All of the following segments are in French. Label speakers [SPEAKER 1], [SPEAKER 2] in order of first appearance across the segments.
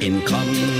[SPEAKER 1] In common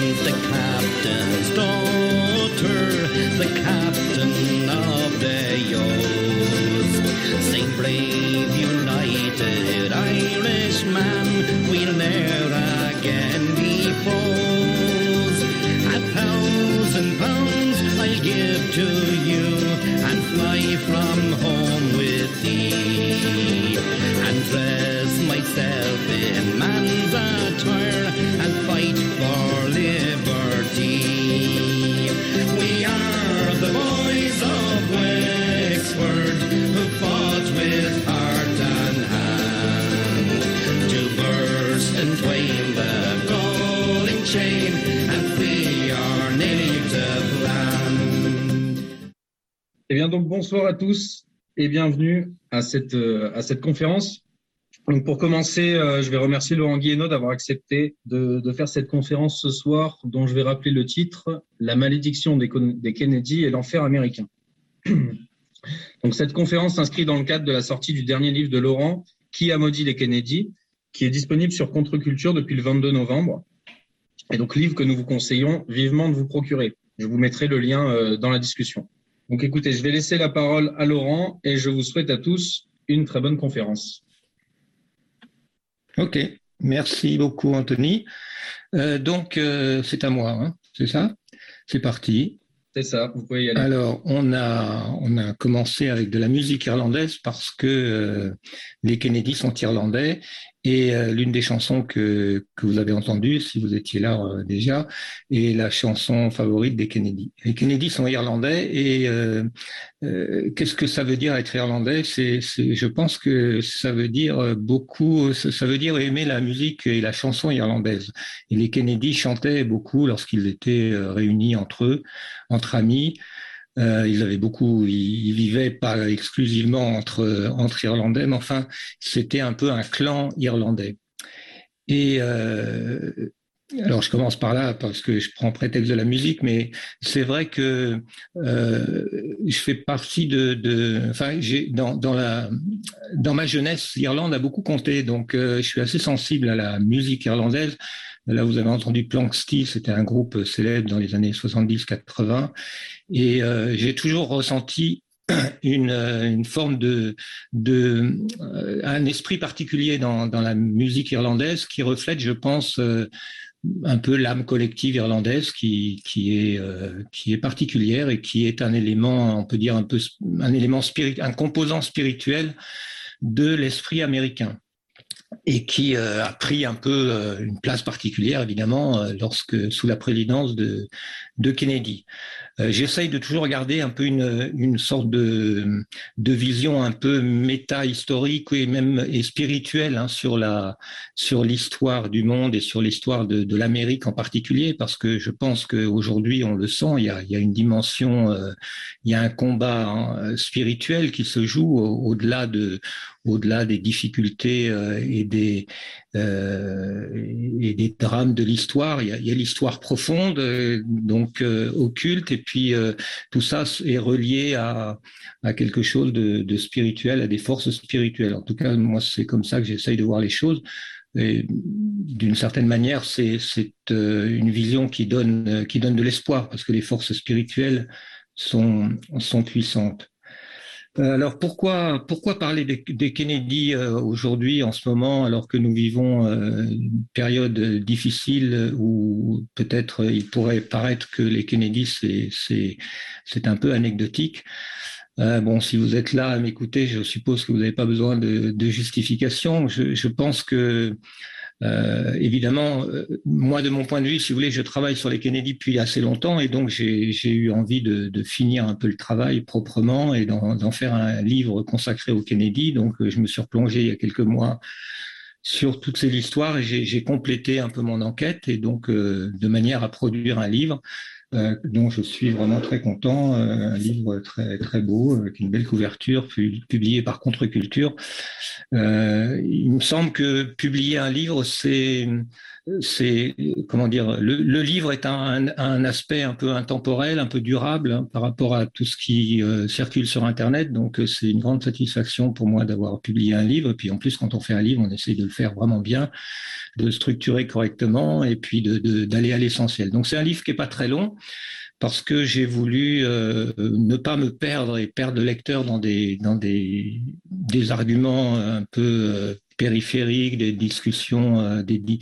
[SPEAKER 2] Eh bien donc bonsoir à tous et bienvenue à cette euh, à cette conférence. Donc pour commencer, euh, je vais remercier Laurent Guillenot d'avoir accepté de, faire cette conférence ce soir, dont je vais rappeler le titre La malédiction des, des Kennedy et l'enfer américain. Donc cette conférence s'inscrit dans le cadre de la sortie du dernier livre de Laurent, Qui a maudit les Kennedy, qui est disponible sur Contre-Culture depuis le 22 novembre. Et donc livre que nous vous conseillons vivement de vous procurer. Je vous mettrai le lien euh, dans la discussion. Donc écoutez, je vais laisser la parole à Laurent et je vous souhaite à tous une très bonne conférence.
[SPEAKER 3] Ok, merci beaucoup Anthony. Euh, donc euh, c'est à moi, hein, c'est ça? C'est parti.
[SPEAKER 2] C'est ça, vous pouvez y aller.
[SPEAKER 3] Alors on a on a commencé avec de la musique irlandaise parce que euh, les Kennedy sont irlandais et euh, l'une des chansons que que vous avez entendues, si vous étiez là euh, déjà, est la chanson favorite des Kennedy. Les Kennedy sont irlandais et euh, euh, qu'est-ce que ça veut dire être irlandais? C'est je pense que ça veut dire beaucoup ça ça veut dire aimer la musique et la chanson irlandaise. Et les Kennedy chantaient beaucoup lorsqu'ils étaient euh, réunis entre eux, entre amis. Euh, ils avaient beaucoup, ils, vivaient pas exclusivement entre entre Irlandais, mais enfin c'était un peu un clan irlandais. Et euh, alors je commence par là parce que je prends prétexte de la musique, mais c'est vrai que euh, je fais partie de, de enfin j'ai dans dans la dans ma jeunesse l'Irlande a beaucoup compté, donc euh, je suis assez sensible à la musique irlandaise. Là, vous avez entendu Plank Steel, c'était un groupe célèbre dans les années 70-80. Et euh, j'ai toujours ressenti une, euh, une forme de, de euh, un esprit particulier dans, dans la musique irlandaise qui reflète, je pense, euh, un peu l'âme collective irlandaise qui, qui est euh, qui est particulière et qui est un élément, on peut dire un peu un élément spirit, un composant spirituel de l'esprit américain et qui euh, a pris un peu euh, une place particulière évidemment lorsque sous la présidence de de Kennedy. Euh, J'essaye de toujours garder un peu une une sorte de de vision un peu méta historique et même et spirituelle hein, sur la sur l'histoire du monde et sur l'histoire de de l'Amérique en particulier parce que je pense qu'aujourd'hui on le sent il y a il y a une dimension euh, il y a un combat hein, spirituel qui se joue au- au-delà de au-delà des difficultés euh, et des euh, et des drames de l'histoire. Il y a, l'histoire profonde, euh, donc euh, occulte, et puis euh, tout ça est relié à, à quelque chose de, de spirituel, à des forces spirituelles. En tout cas, moi, c'est comme ça que j'essaye de voir les choses. Et d'une certaine manière, c'est c'est, euh, une vision qui donne euh, qui donne de l'espoir parce que les forces spirituelles sont sont puissantes. Euh, Alors pourquoi pourquoi parler des, Kennedy euh, aujourd'hui en ce moment alors que nous vivons euh, une période difficile où peut-être il pourrait paraître que les Kennedy c'est c'est c'est un peu anecdotique. Bon, si vous êtes là à m'écouter, je suppose que vous n'avez pas besoin de, de justification. Je, je pense que euh, évidemment, euh, moi, de mon point de vue, si vous voulez, je travaille sur les Kennedy depuis assez longtemps et donc j'ai eu envie de, finir un peu le travail proprement et d'en faire un livre consacré aux Kennedy. Donc, euh, je me suis replongé il y a quelques mois sur toute cette histoire et j'ai complété un peu mon enquête et donc de manière à produire un livre dont je suis vraiment très content. Euh, un livre très très beau, avec une belle couverture, publié par Contre-Culture. Euh, il me semble que publier un livre, c'est c'est comment dire le, livre est un, aspect un peu intemporel, un peu durable hein, par rapport à tout ce qui circule sur Internet. Donc c'est une grande satisfaction pour moi d'avoir publié un livre. Et puis en plus, quand on fait un livre, on essaye de le faire vraiment bien, de structurer correctement et puis d'aller de, à l'essentiel. Donc c'est un livre qui est pas très long parce que j'ai voulu euh, ne pas me perdre et perdre le lecteur dans des dans des, des arguments un peu euh, périphériques, des discussions euh, des, des,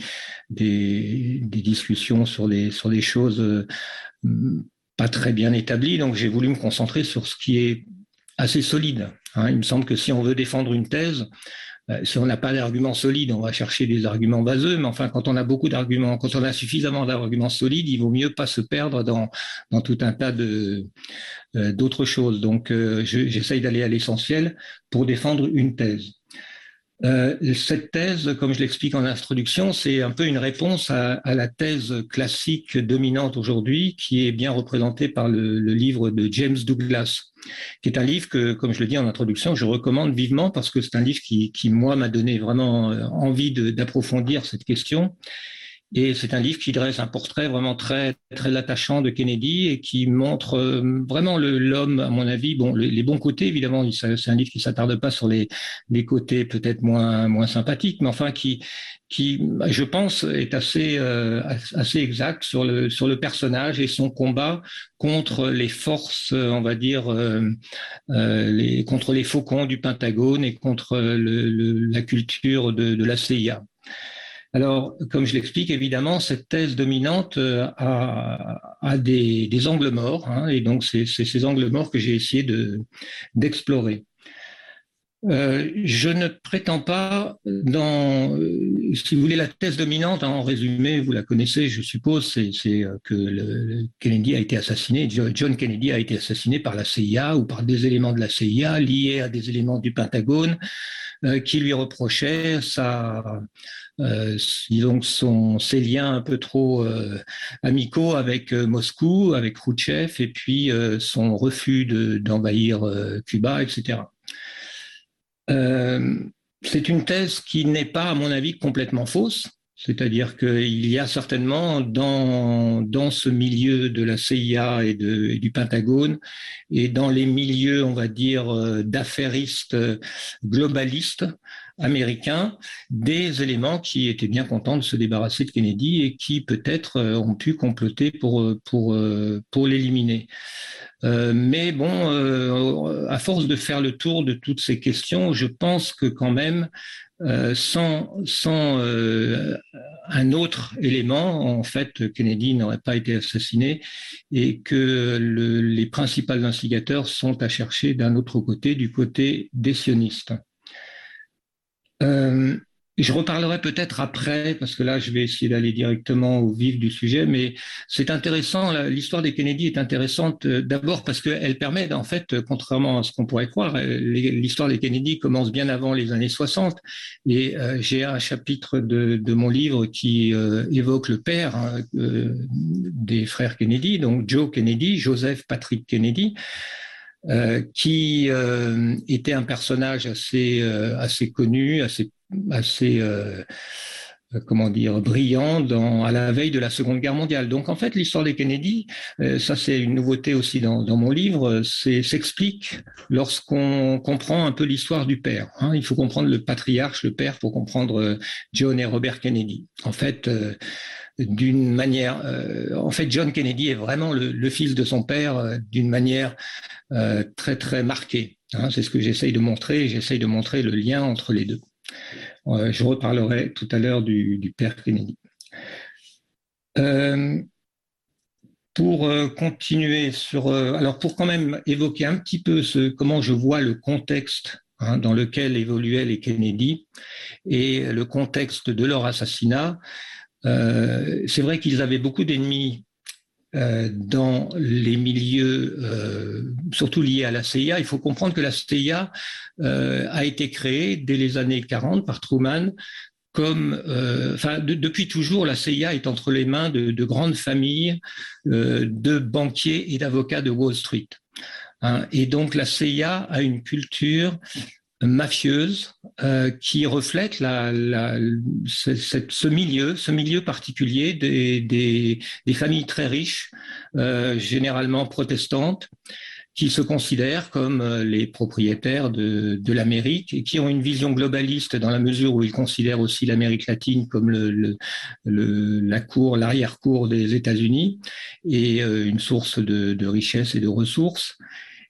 [SPEAKER 3] des discussions sur les sur des choses pas très bien établies. Donc j'ai voulu me concentrer sur ce qui est assez solide. Hein. Il me semble que si on veut défendre une thèse, si on n'a pas d'arguments solides, on va chercher des arguments vaseux, mais enfin, quand on a beaucoup d'arguments, quand on a suffisamment d'arguments solides, il vaut mieux pas se perdre dans, tout un tas euh, d'autres choses. Donc, euh, j'essaye d'aller à l'essentiel pour défendre une thèse. Euh, cette thèse, comme je l'explique en introduction, c'est un peu une réponse à, à la thèse classique dominante aujourd'hui, qui est bien représentée par le, le, livre de James Douglas, qui est un livre que, comme je le dis en introduction, je recommande vivement parce que c'est un livre qui, qui moi, m'a donné vraiment euh, envie d'approfondir cette question et c'est un livre qui dresse un portrait vraiment très très attachant de Kennedy et qui montre euh, vraiment l'homme, à mon avis, bon, les, bons côtés évidemment. C'est un livre qui s'attarde pas sur les, côtés peut-être moins moins sympathiques, mais enfin qui qui, je pense, est assez euh, assez exact sur le sur le personnage et son combat contre les forces, on va dire, euh, les contre les faucons du Pentagone et contre la culture de, de la CIA. Alors, comme je l'explique, évidemment, cette thèse dominante euh, a, des, angles morts, hein, et donc c'est ces angles morts que j'ai essayé d'explorer. Euh, je ne prétends pas dans, euh, si vous voulez, la thèse dominante, hein, en résumé, vous la connaissez, je suppose, c'est que Kennedy a été assassiné, John Kennedy a été assassiné par la CIA ou par des éléments de la CIA liés à des éléments du Pentagone qui lui reprochaient sa, euh, son, ses liens un peu trop euh, amicaux avec euh, Moscou, avec Khrouchtchev, et puis son refus d'envahir Cuba, etc. c'est une thèse qui n'est pas, à mon avis, complètement fausse. C'est-à-dire qu'il y a certainement dans, dans ce milieu de la CIA et, de, du Pentagone et dans les milieux, on va dire, d'affairistes globalistes, américains des éléments qui étaient bien contents de se débarrasser de Kennedy et qui peut-être euh, ont pu comploter pour, euh, pour, euh, pour l'éliminer. mais bon, à force de faire le tour de toutes ces questions, je pense que quand même, sans, sans un autre élément, en fait, Kennedy n'aurait pas été assassiné et que le, les principaux instigateurs sont à chercher d'un autre côté, du côté des sionistes. Euh, je reparlerai peut-être après, parce que là, je vais essayer d'aller directement au vif du sujet, mais c'est intéressant, l'histoire des Kennedy est intéressante euh, d'abord parce qu'elle permet, en fait, contrairement à ce qu'on pourrait croire, euh, l'histoire des Kennedy commence bien avant les années 60, et j'ai un chapitre de, mon livre qui évoque le père hein, des frères Kennedy, donc Joe Kennedy, Joseph Patrick Kennedy, euh, qui euh, était un personnage assez euh, assez connu, assez assez comment dire, brillant dans, à la veille de la Seconde Guerre mondiale. Donc en fait, l'histoire des Kennedy, ça c'est une nouveauté aussi dans, dans mon livre, s'explique lorsqu'on comprend un peu l'histoire du père. Hein. Il faut comprendre le patriarche, le père, pour comprendre John et Robert Kennedy. En fait, d'une manière. Euh, en fait, John Kennedy est vraiment le, fils de son père euh, d'une manière euh, très très marquée. Hein. c'est ce que j'essaye de montrer. J'essaye de montrer le lien entre les deux. Je reparlerai tout à l'heure du, père Kennedy. pour continuer sur, alors pour quand même évoquer un petit peu ce, comment je vois le contexte hein, dans lequel évoluaient les Kennedy et le contexte de leur assassinat, euh, c'est vrai qu'ils avaient beaucoup d'ennemis euh, dans les milieux, euh, surtout liés à la CIA. Il faut comprendre que la CIA a été créée dès les années 40 par Truman comme, euh, depuis toujours, la CIA est entre les mains de, de grandes familles euh, de banquiers et d'avocats de Wall Street. Hein. et donc, la CIA a une culture mafieuse euh, qui reflète la, la, cette, ce milieu, ce milieu particulier des, des, des familles très riches, euh, généralement protestantes, qui se considèrent comme euh, les propriétaires de, de l'Amérique et qui ont une vision globaliste dans la mesure où ils considèrent aussi l'Amérique latine comme le, le, le la cour, l'arrière-cour des États-Unis et euh, une source de, de richesse et de ressources.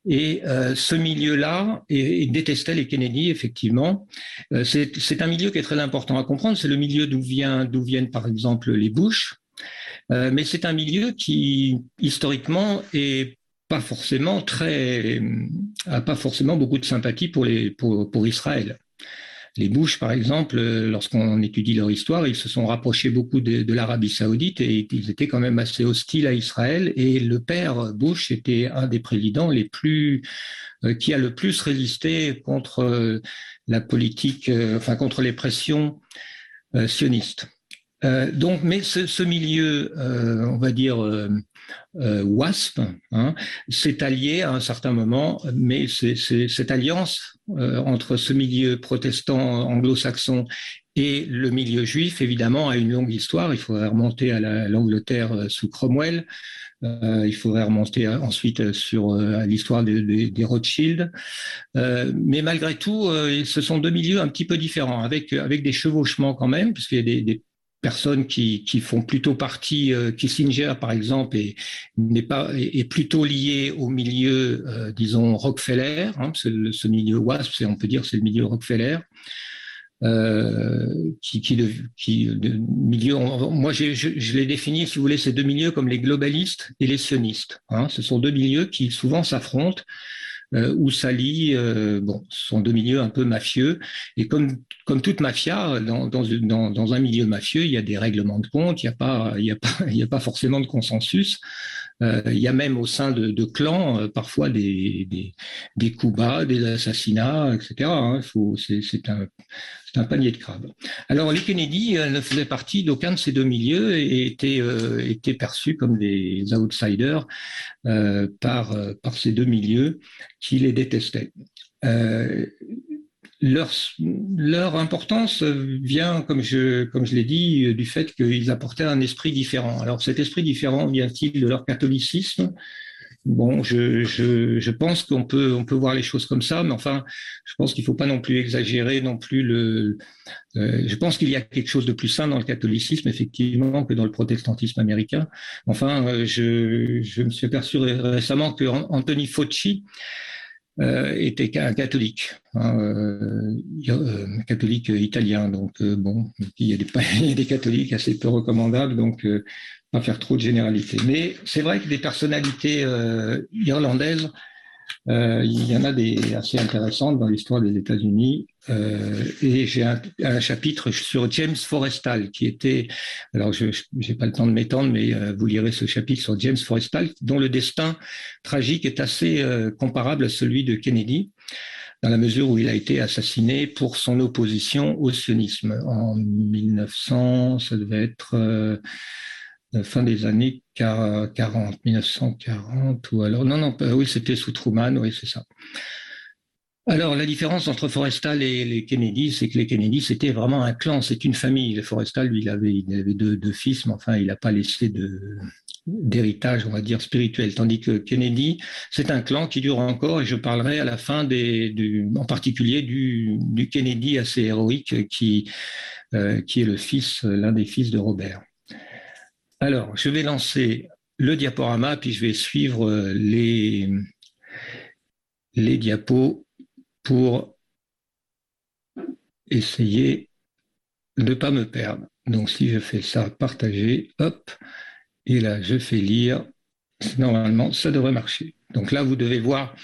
[SPEAKER 3] Et euh, ce milieu-là et, détestait les Kennedy, effectivement. Euh, c'est un milieu qui est très important à comprendre. C'est le milieu d'où viennent, par exemple, les Bush. Euh, mais c'est un milieu qui, historiquement, est pas forcément très, pas forcément beaucoup de sympathie pour, pour Israël. Les Bush, par exemple, lorsqu'on étudie leur histoire, ils se sont rapprochés beaucoup de, l'Arabie saoudite et ils étaient quand même assez hostiles à Israël. Et le père Bush était un des présidents les plus, euh, qui a le plus résisté contre euh, la politique, euh, enfin contre les pressions euh, sionistes. Euh, donc, mais ce, milieu, euh, on va dire euh, WASP, hein, s'est allié à un certain moment, mais cette alliance euh, entre ce milieu protestant anglo-saxon et le milieu juif, évidemment, a une longue histoire. Il faudrait remonter à l'Angleterre euh, sous Cromwell. Euh, il faudrait remonter ensuite sur l'histoire des, des, Rothschild. Mais malgré tout, ce sont deux milieux un petit peu différents, avec, avec des chevauchements quand même, puisqu'il y a des personnes qui, qui font plutôt partie, euh, Kissinger par exemple, est, n'est pas, est, plutôt lié au milieu, euh, disons, Rockefeller, hein, ce milieu WASP, on peut dire c'est le milieu Rockefeller. Euh, qui, qui, de milieu, moi je, je, je l'ai défini, si vous voulez, ces deux milieux comme les globalistes et les sionistes. Hein. Ce sont deux milieux qui souvent s'affrontent où s'allient, euh, bon, ce sont deux milieux un peu mafieux. Et comme, comme toute mafia, dans, dans, dans, dans un milieu mafieux, il y a des règlements de compte, il n'y a, pas, il y a, pas, il y a pas forcément de consensus. Euh, il y a même au sein de, clans euh, parfois des, des, coups bas, des assassinats, etc. Hein. C'est un, panier de crabes. Alors les Kennedy euh, ne faisaient partie d'aucun de ces deux milieux et étaient, euh, perçus comme des outsiders par, ces deux milieux qui les détestaient. Leur, leur importance vient, comme je, comme je l'ai dit, du fait qu'ils apportaient un esprit différent. Alors cet esprit différent vient-il de leur catholicisme? Bon, je, je, je pense qu'on peut, on peut voir les choses comme ça, mais enfin, je pense qu'il ne faut pas non plus exagérer non plus le. Euh, je pense qu'il y a quelque chose de plus sain dans le catholicisme, effectivement, que dans le protestantisme américain. Enfin, euh, je, je me suis aperçu récemment que Anthony Fauci, euh, était un catholique, hein, euh, euh, catholique italien. Donc bon, il y, a des, il y, a des, catholiques assez peu recommandables, donc pas faire trop de généralités. Mais c'est vrai que des personnalités irlandaises euh, il y en a des assez intéressantes dans l'histoire des États-Unis. Euh, et j'ai un, chapitre sur James Forrestal, qui était, alors je n'ai pas le temps de m'étendre, mais euh, vous lirez ce chapitre sur James Forrestal, dont le destin tragique est assez comparable à celui de Kennedy dans la mesure où il a été assassiné pour son opposition au sionisme en 1900, ça devait être fin des années 40, 1940 ou alors non non oui c'était sous Truman oui c'est ça. Alors la différence entre Forrestal et les Kennedy, c'est que les Kennedy c'était vraiment un clan, c'est une famille. Le Forrestal lui il avait il avait deux, fils, mais enfin il n'a pas laissé de d'héritage, on va dire spirituel, tandis que Kennedy, c'est un clan qui dure encore, et je parlerai à la fin des, en particulier du, du Kennedy assez héroïque qui euh, qui est le fils, l'un des fils de Robert. Alors, je vais lancer le diaporama, puis je vais suivre euh, les, les diapos pour essayer de ne pas me perdre. Donc, si je fais ça, partager, hop, et là, je fais lire, normalement, ça devrait marcher. Donc là, vous devez voir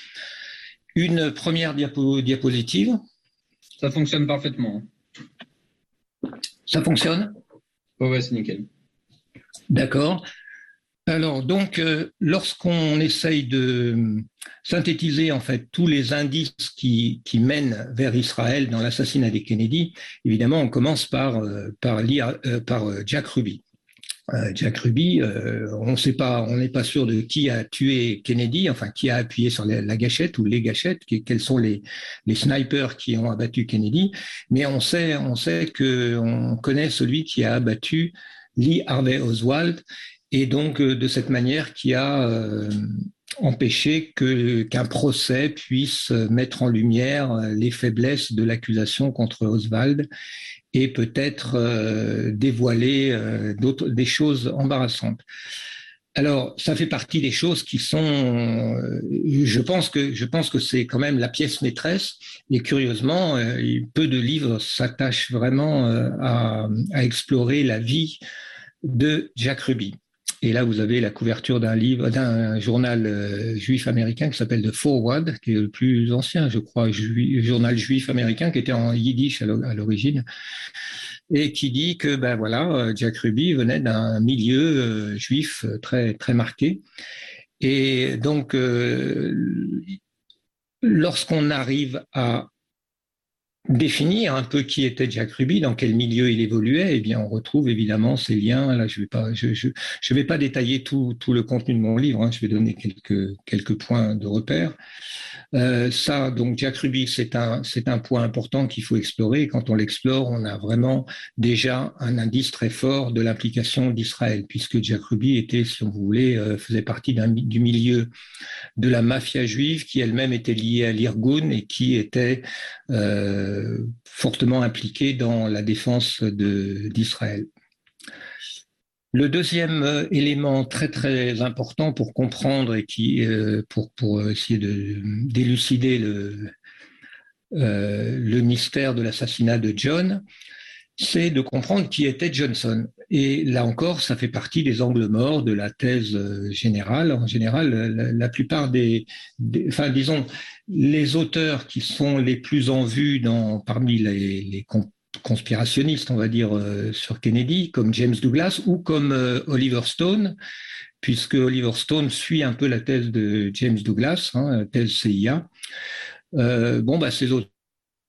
[SPEAKER 3] une première diapo diapositive.
[SPEAKER 2] Ça fonctionne parfaitement.
[SPEAKER 3] Ça fonctionne?
[SPEAKER 2] Oui, ouais, c'est nickel.
[SPEAKER 3] D'accord. Alors, donc, euh, lorsqu'on essaye de synthétiser en fait tous les indices qui, mènent vers Israël dans l'assassinat des Kennedy, évidemment, on commence par, euh, par, euh, Jack Ruby. Jack Ruby, on sait pas, on n'est pas sûr de qui a tué Kennedy, enfin qui a appuyé sur la, gâchette ou les gâchettes, quels sont les, snipers qui ont abattu Kennedy, mais on sait, on sait que on connaît celui qui a abattu Lee Harvey Oswald et donc euh, de cette manière qui a euh, empêché que qu'un procès puisse mettre en lumière les faiblesses de l'accusation contre Oswald et peut-être euh, dévoiler d'autres des choses embarrassantes. Alors, ça fait partie des choses qui sont, je pense que je pense que c'est quand même la pièce maîtresse. Et curieusement, peu de livres s'attachent vraiment à, explorer la vie de Jack Ruby. Et là, vous avez la couverture d'un livre, d'un journal euh, juif américain qui s'appelle The Forward, qui est le plus ancien, je crois, journal juif américain qui était en yiddish à l'origine, et qui dit que, ben voilà, euh, Jack Ruby venait d'un milieu euh, juif très très marqué, et donc lorsqu'on arrive à définir un peu qui était Jack Ruby, dans quel milieu il évoluait, eh bien, on retrouve évidemment ces liens. Là, je je vais pas détailler tout, le contenu de mon livre. Hein, je vais donner quelques points de repère. Euh, ça, donc Jack Ruby, c'est un, point important qu'il faut explorer. quand on l'explore, on a vraiment déjà un indice très fort de l'implication d'Israël, puisque Jack Ruby était, si on voulait, euh, faisait partie du milieu de la mafia juive qui elle-même était liée à l'Irgun et qui était euh, fortement impliquée dans la défense d'Israël. Le deuxième euh, élément très très important pour comprendre et qui euh, pour pour essayer de d'élucider le euh, le mystère de l'assassinat de John, c'est de comprendre qui était Johnson. Et là encore, ça fait partie des angles morts de la thèse générale. En général, la, plupart des, enfin, disons, les auteurs qui sont les plus en vue dans, parmi les, les, conspirationnistes, on va dire, euh, sur Kennedy, comme James Douglas ou comme euh, Oliver Stone, puisque Oliver Stone suit un peu la thèse de James Douglas, hein, thèse CIA. Euh, bon, bah, ces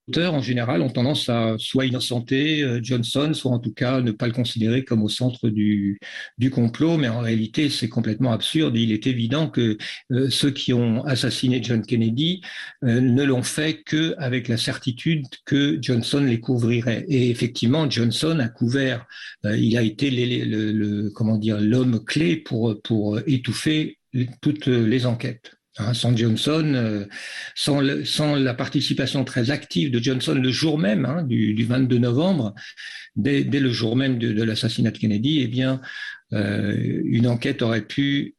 [SPEAKER 3] autres en général, ont tendance à soit innocenter euh, Johnson, soit en tout cas ne pas le considérer comme au centre du, du complot. Mais en réalité, c'est complètement absurde. Il est évident que euh, ceux qui ont assassiné John Kennedy euh, ne l'ont fait que avec la certitude que Johnson les couvrirait. Et effectivement, Johnson a couvert. il a été le, le, comment dire l'homme clé pour pour étouffer toutes les enquêtes. Hein, sans Johnson, euh, sans, la participation très active de Johnson le jour même hein, du, du, 22 novembre, dès, dès, le jour même de, de l'assassinat de Kennedy, eh bien, euh, une enquête aurait pu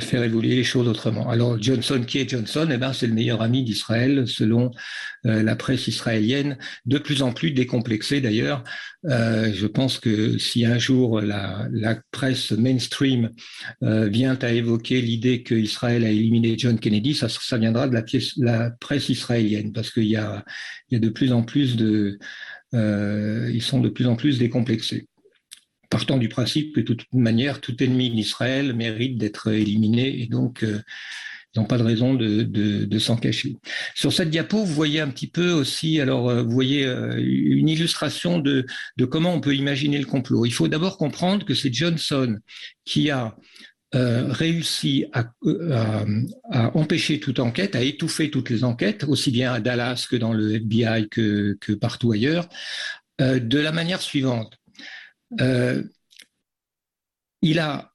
[SPEAKER 3] faire évoluer les choses autrement. Alors Johnson, qui est Johnson Eh ben, c'est le meilleur ami d'Israël, selon euh, la presse israélienne, de plus en plus décomplexée d'ailleurs. Euh, je pense que si un jour la, presse mainstream euh, vient à évoquer l'idée qu'Israël a éliminé John Kennedy, ça, viendra de la, pièce, la presse israélienne, parce qu'il y a, il y a de plus en plus de, ils sont de plus en plus décomplexés partant du principe que de toute manière, tout ennemi d'Israël mérite d'être éliminé et donc euh, ils n'ont pas de raison de, s'en cacher. Sur cette diapo, vous voyez un petit peu aussi, alors euh, vous voyez euh, une illustration de, comment on peut imaginer le complot. Il faut d'abord comprendre que c'est Johnson qui a réussi à, empêcher toute enquête, à étouffer toutes les enquêtes, aussi bien à Dallas que dans le FBI que, partout ailleurs, de la manière suivante. Euh, il a,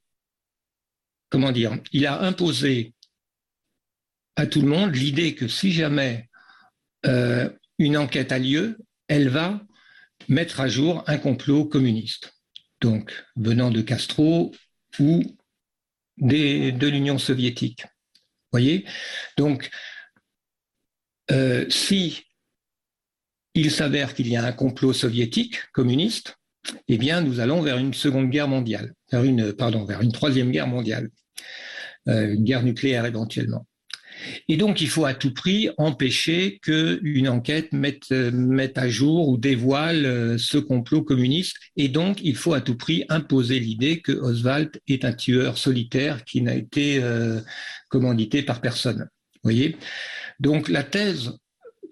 [SPEAKER 3] comment dire, il a imposé à tout le monde l'idée que si jamais euh, une enquête a lieu, elle va mettre à jour un complot communiste, donc venant de Castro ou de l'Union soviétique. Voyez, donc euh, si il s'avère qu'il y a un complot soviétique communiste, eh bien, nous allons vers une seconde guerre mondiale, vers une, pardon, vers une troisième guerre mondiale, euh, une guerre nucléaire éventuellement. Et donc, il faut à tout prix empêcher qu'une enquête mette, mette, à jour ou dévoile euh, ce complot communiste. Et donc, il faut à tout prix imposer l'idée que Oswald est un tueur solitaire qui n'a été euh, commandité par personne. Voyez? Donc, la thèse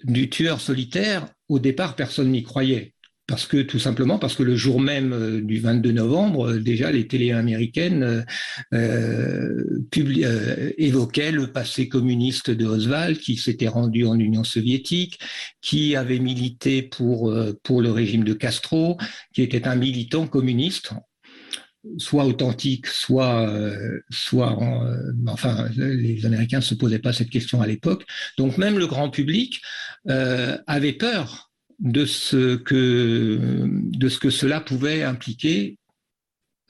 [SPEAKER 3] du tueur solitaire, au départ, personne n'y croyait parce que tout simplement parce que le jour même euh, du 22 novembre, euh, déjà les télé américaines euh, euh, évoquaient le passé communiste de Oswald, qui s'était rendu en Union soviétique, qui avait milité pour pour le régime de Castro, qui était un militant communiste soit authentique, soit, soit, enfin, les Américains ne se posaient pas cette question à l'époque. Donc même le grand public euh, avait peur de ce que, de ce que cela pouvait impliquer,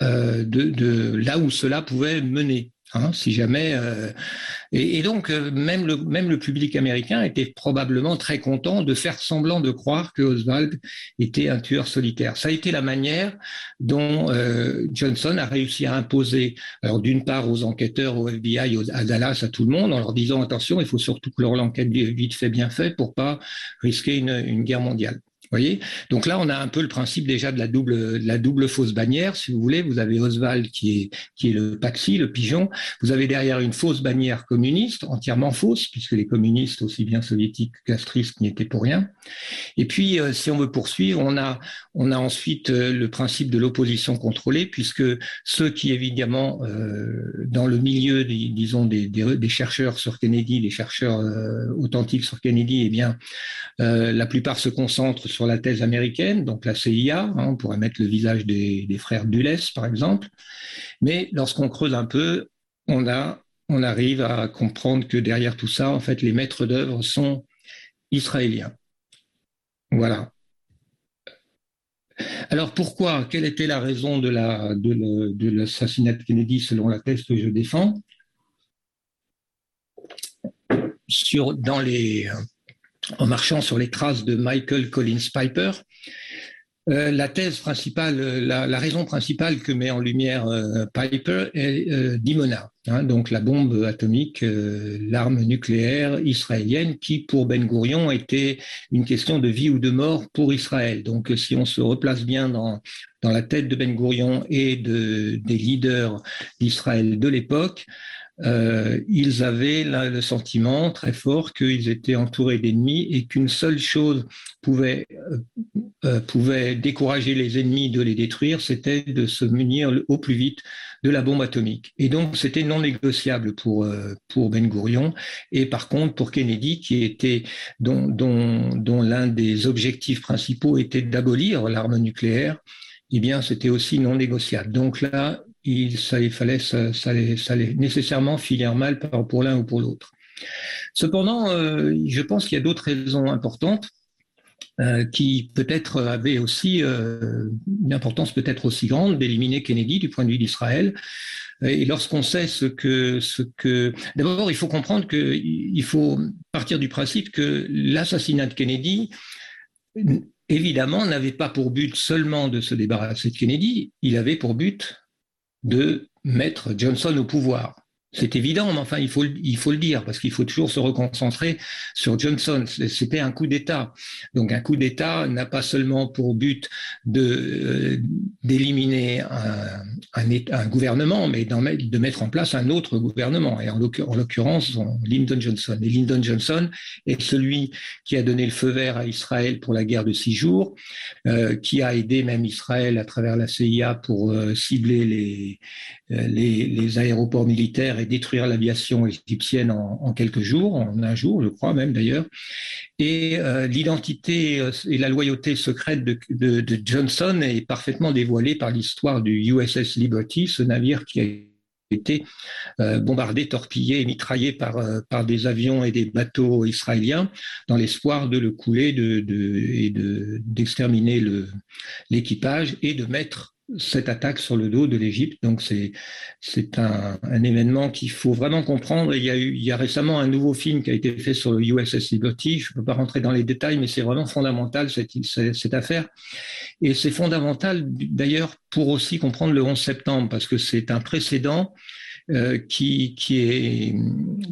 [SPEAKER 3] euh, de, de, là où cela pouvait mener. Hein, si jamais euh, et, et, donc euh, même le même le public américain était probablement très content de faire semblant de croire que Oswald était un tueur solitaire. Ça a été la manière dont euh, Johnson a réussi à imposer, alors d'une part aux enquêteurs, au FBI, à Dallas, à tout le monde, en leur disant attention, il faut surtout que leur l'enquête vite fait bien fait pour pas risquer une, une guerre mondiale voyez Donc là, on a un peu le principe déjà de la double, de la double fausse bannière, si vous voulez. Vous avez Oswald qui est, qui est le paxi, le pigeon. Vous avez derrière une fausse bannière communiste, entièrement fausse, puisque les communistes, aussi bien soviétiques que castristes, n'y étaient pour rien. Et puis, euh, si on veut poursuivre, on a, ensuite euh, le principe de l'opposition contrôlée, puisque ceux qui, évidemment, euh, dans le milieu, des, disons, des, chercheurs sur Kennedy, des chercheurs authentiques sur Kennedy, eh bien, la plupart se concentrent sur la thèse américaine, donc la CIA, hein, on pourrait mettre le visage des, frères Dulles, par exemple. Mais lorsqu'on creuse un peu, on, on arrive à comprendre que derrière tout ça, en fait, les maîtres d'œuvre sont israéliens. Voilà. Alors pourquoi? Quelle était la raison de, la, de l'assassinat de Kennedy selon la thèse que je défends? En marchant sur les traces de Michael Collins Piper. Euh, la thèse principale, la, raison principale que met en lumière euh, Piper est euh, Dimona, hein, donc la bombe atomique, l'arme nucléaire israélienne, qui pour Ben Gurion était une question de vie ou de mort pour Israël. Donc si on se replace bien dans, dans la tête de Ben Gurion et de, des leaders d'Israël de l'époque, euh, ils avaient le sentiment très fort qu'ils étaient entourés d'ennemis et qu'une seule chose pouvait, euh, euh, pouvait décourager les ennemis de les détruire, c'était de se munir au plus vite de la bombe atomique. Et donc c'était non négociable pour euh, pour Ben Gurion et par contre pour Kennedy qui était dont dont, dont l'un des objectifs principaux était d'abolir l'arme nucléaire. Eh bien, c'était aussi non négociable. Donc là, il, ça, fallait, ça, ça, allait, nécessairement filer mal pour l'un ou pour l'autre. Cependant, euh, je pense qu'il y a d'autres raisons importantes euh, qui peut-être avaient aussi euh, une importance peut-être aussi grande d'éliminer Kennedy du point de vue d'Israël. Et lorsqu'on sait ce que, d'abord, il faut comprendre qu'il faut partir du principe que l'assassinat de Kennedy, évidemment, n'avait pas pour but seulement de se débarrasser de Kennedy, il avait pour but de mettre Johnson au pouvoir. C'est évident, mais enfin, il faut, le dire, parce qu'il faut toujours se reconcentrer sur Johnson. C'était un coup d'État. Donc, un coup d'État n'a pas seulement pour but euh, d'éliminer un, gouvernement, mais de mettre en place un autre gouvernement. Et en l'occurrence, Lyndon Johnson. Et Lyndon Johnson est celui qui a donné le feu vert à Israël pour la guerre de six jours, euh, qui a aidé même Israël à travers la CIA pour euh, cibler les, aéroports militaires et détruire l'aviation égyptienne en, quelques jours, en un jour, je crois même d'ailleurs. Et euh, l'identité euh, et la loyauté secrète de, Johnson est parfaitement dévoilée par l'histoire du USS Liberty, ce navire qui a été euh, bombardé, torpillé et mitraillé par, par des avions et des bateaux israéliens dans l'espoir de le couler de, de, et d'exterminer l'équipage et de mettre cette attaque sur le dos de l'Égypte. Donc c'est c'est un, événement qu'il faut vraiment comprendre. il y a eu il y a récemment un nouveau film qui a été fait sur le USS Liberty. Je ne peux pas rentrer dans les détails, mais c'est vraiment fondamental cette, cette affaire. Et c'est fondamental d'ailleurs pour aussi comprendre le 11 septembre parce que c'est un précédent qui, qui, est,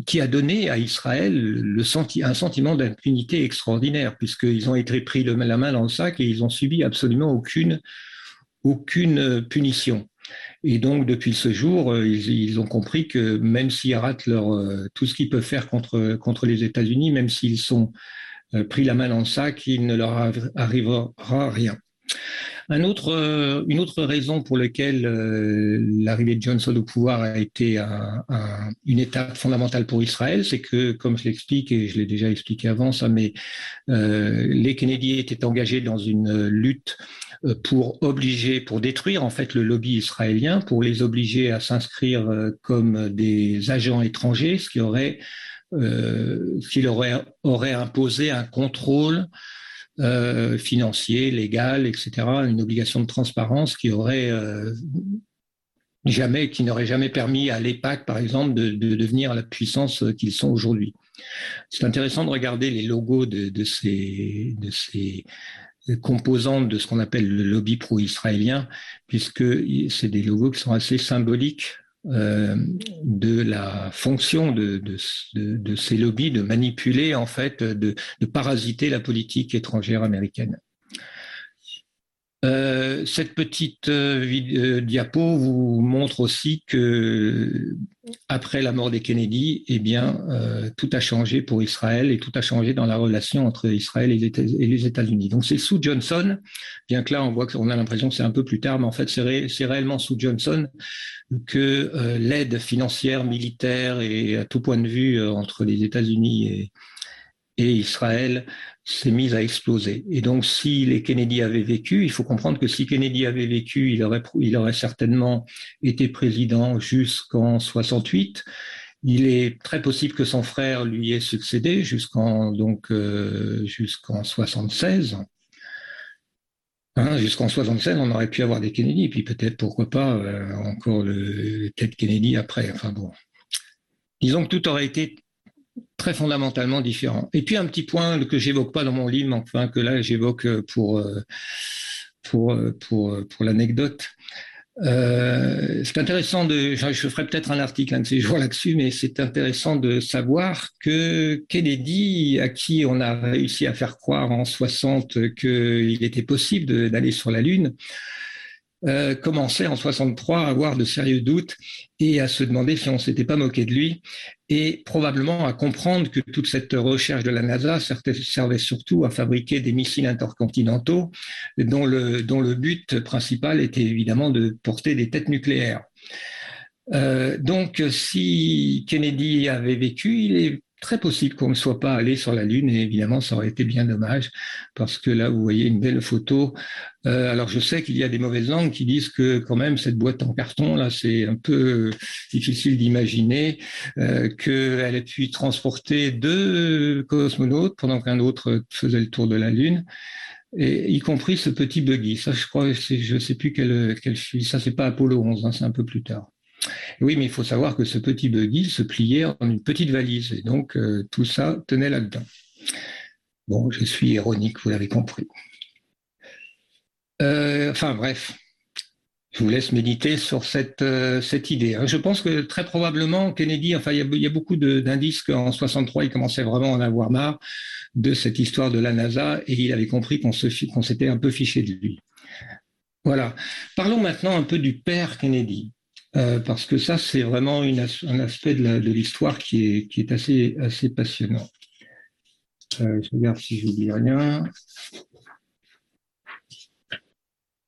[SPEAKER 3] qui a donné à Israël le senti, un sentiment d'impunité extraordinaire, puisqu'ils ont été pris la main dans le sac et ils ont subi absolument aucune, aucune punition. Et donc, depuis ce jour, ils, ils ont compris que même s'ils ratent leur, tout ce qu'ils peuvent faire contre, contre les États-Unis, même s'ils sont pris la main dans le sac, il ne leur arrivera rien. Euh, une autre raison pour laquelle euh, l'arrivée de Johnson au pouvoir a été une étape fondamentale pour Israël, c'est que, comme je l'explique et je l'ai déjà expliqué avant ça, mais euh, les Kennedy étaient engagés dans une lutte pour obliger, pour détruire en fait le lobby israélien, pour les obliger à s'inscrire comme des agents étrangers, ce qui aurait, ce qui leur aurait, aurait imposé un contrôle euh, financier, légal, etc., une obligation de transparence qui aurait euh, jamais, n'aurait jamais permis à l'EPAC, par exemple, de, devenir la puissance qu'ils sont aujourd'hui. C'est intéressant de regarder les logos de ces, de ces composantes de ce qu'on appelle le lobby pro-israélien, puisque c'est des logos qui sont assez symboliques euh, de la fonction de, de, ces lobbies de manipuler, en fait, de parasiter la politique étrangère américaine. Euh, cette petite euh, euh, diapo vous montre aussi que après la mort des Kennedy, eh bien, tout a changé pour Israël et tout a changé dans la relation entre Israël et les États-Unis. Donc c'est sous Johnson, bien que là on voit qu'on a l'impression que c'est un peu plus tard, mais en fait c'est réellement sous Johnson que l'aide financière, militaire et à tout point de vue entre les États-Unis et, et Israël s'est mise à exploser. Et donc, si les Kennedy avaient vécu, il faut comprendre que si Kennedy avait vécu, il aurait, il aurait certainement été président jusqu'en 68. Il est très possible que son frère lui ait succédé jusqu'en donc euh, jusqu'en 76. Hein, jusqu'en 76, on aurait pu avoir des Kennedy, puis peut-être pourquoi pas euh, encore le Ted Kennedy après. Enfin bon, disons que tout aurait été très fondamentalement différent. Et puis un petit point que j'évoque pas dans mon livre, enfin que là j'évoque pour euh, pour euh, pour l'anecdote. Euh, c'est intéressant de, je ferai peut-être un article un de ces jours là-dessus, mais c'est intéressant de savoir que Kennedy, à qui on a réussi à faire croire en 60 qu'il était possible d'aller sur la Lune, euh, commençait en 63 à avoir de sérieux doutes et à se demander si on s'était pas moqué de lui et probablement à comprendre que toute cette recherche de la NASA servait surtout à fabriquer des missiles intercontinentaux dont le, but principal était évidemment de porter des têtes nucléaires. Euh, donc, si Kennedy avait vécu, il est très possible qu'on ne soit pas allé sur la Lune et évidemment ça aurait été bien dommage parce que là vous voyez une belle photo. Euh, alors je sais qu'il y a des mauvaises langues qui disent que quand même cette boîte en carton là c'est un peu difficile d'imaginer euh, qu'elle ait pu transporter deux cosmonautes pendant qu'un autre faisait le tour de la Lune. Et y compris ce petit buggy. Ça, je crois, je sais plus quel, quel ça c'est pas Apollo 11, hein, c'est un peu plus tard. Oui, mais il faut savoir que ce petit buggy se pliait en une petite valise et donc euh, tout ça tenait là-dedans. Bon, je suis ironique, vous l'avez compris. Euh, enfin bref, je vous laisse méditer sur cette, euh, cette idée. Hein. Je pense que très probablement Kennedy, enfin il y a, beaucoup d'indices qu'en 63 il commençait vraiment à en avoir marre de cette histoire de la NASA et il avait compris qu'on s'était un peu fiché de lui. Voilà. Parlons maintenant un peu du père Kennedy. Euh, parce que ça, c'est vraiment un aspect de l'histoire qui est, qui est assez, assez passionnant. Euh, je regarde si j'oublie rien.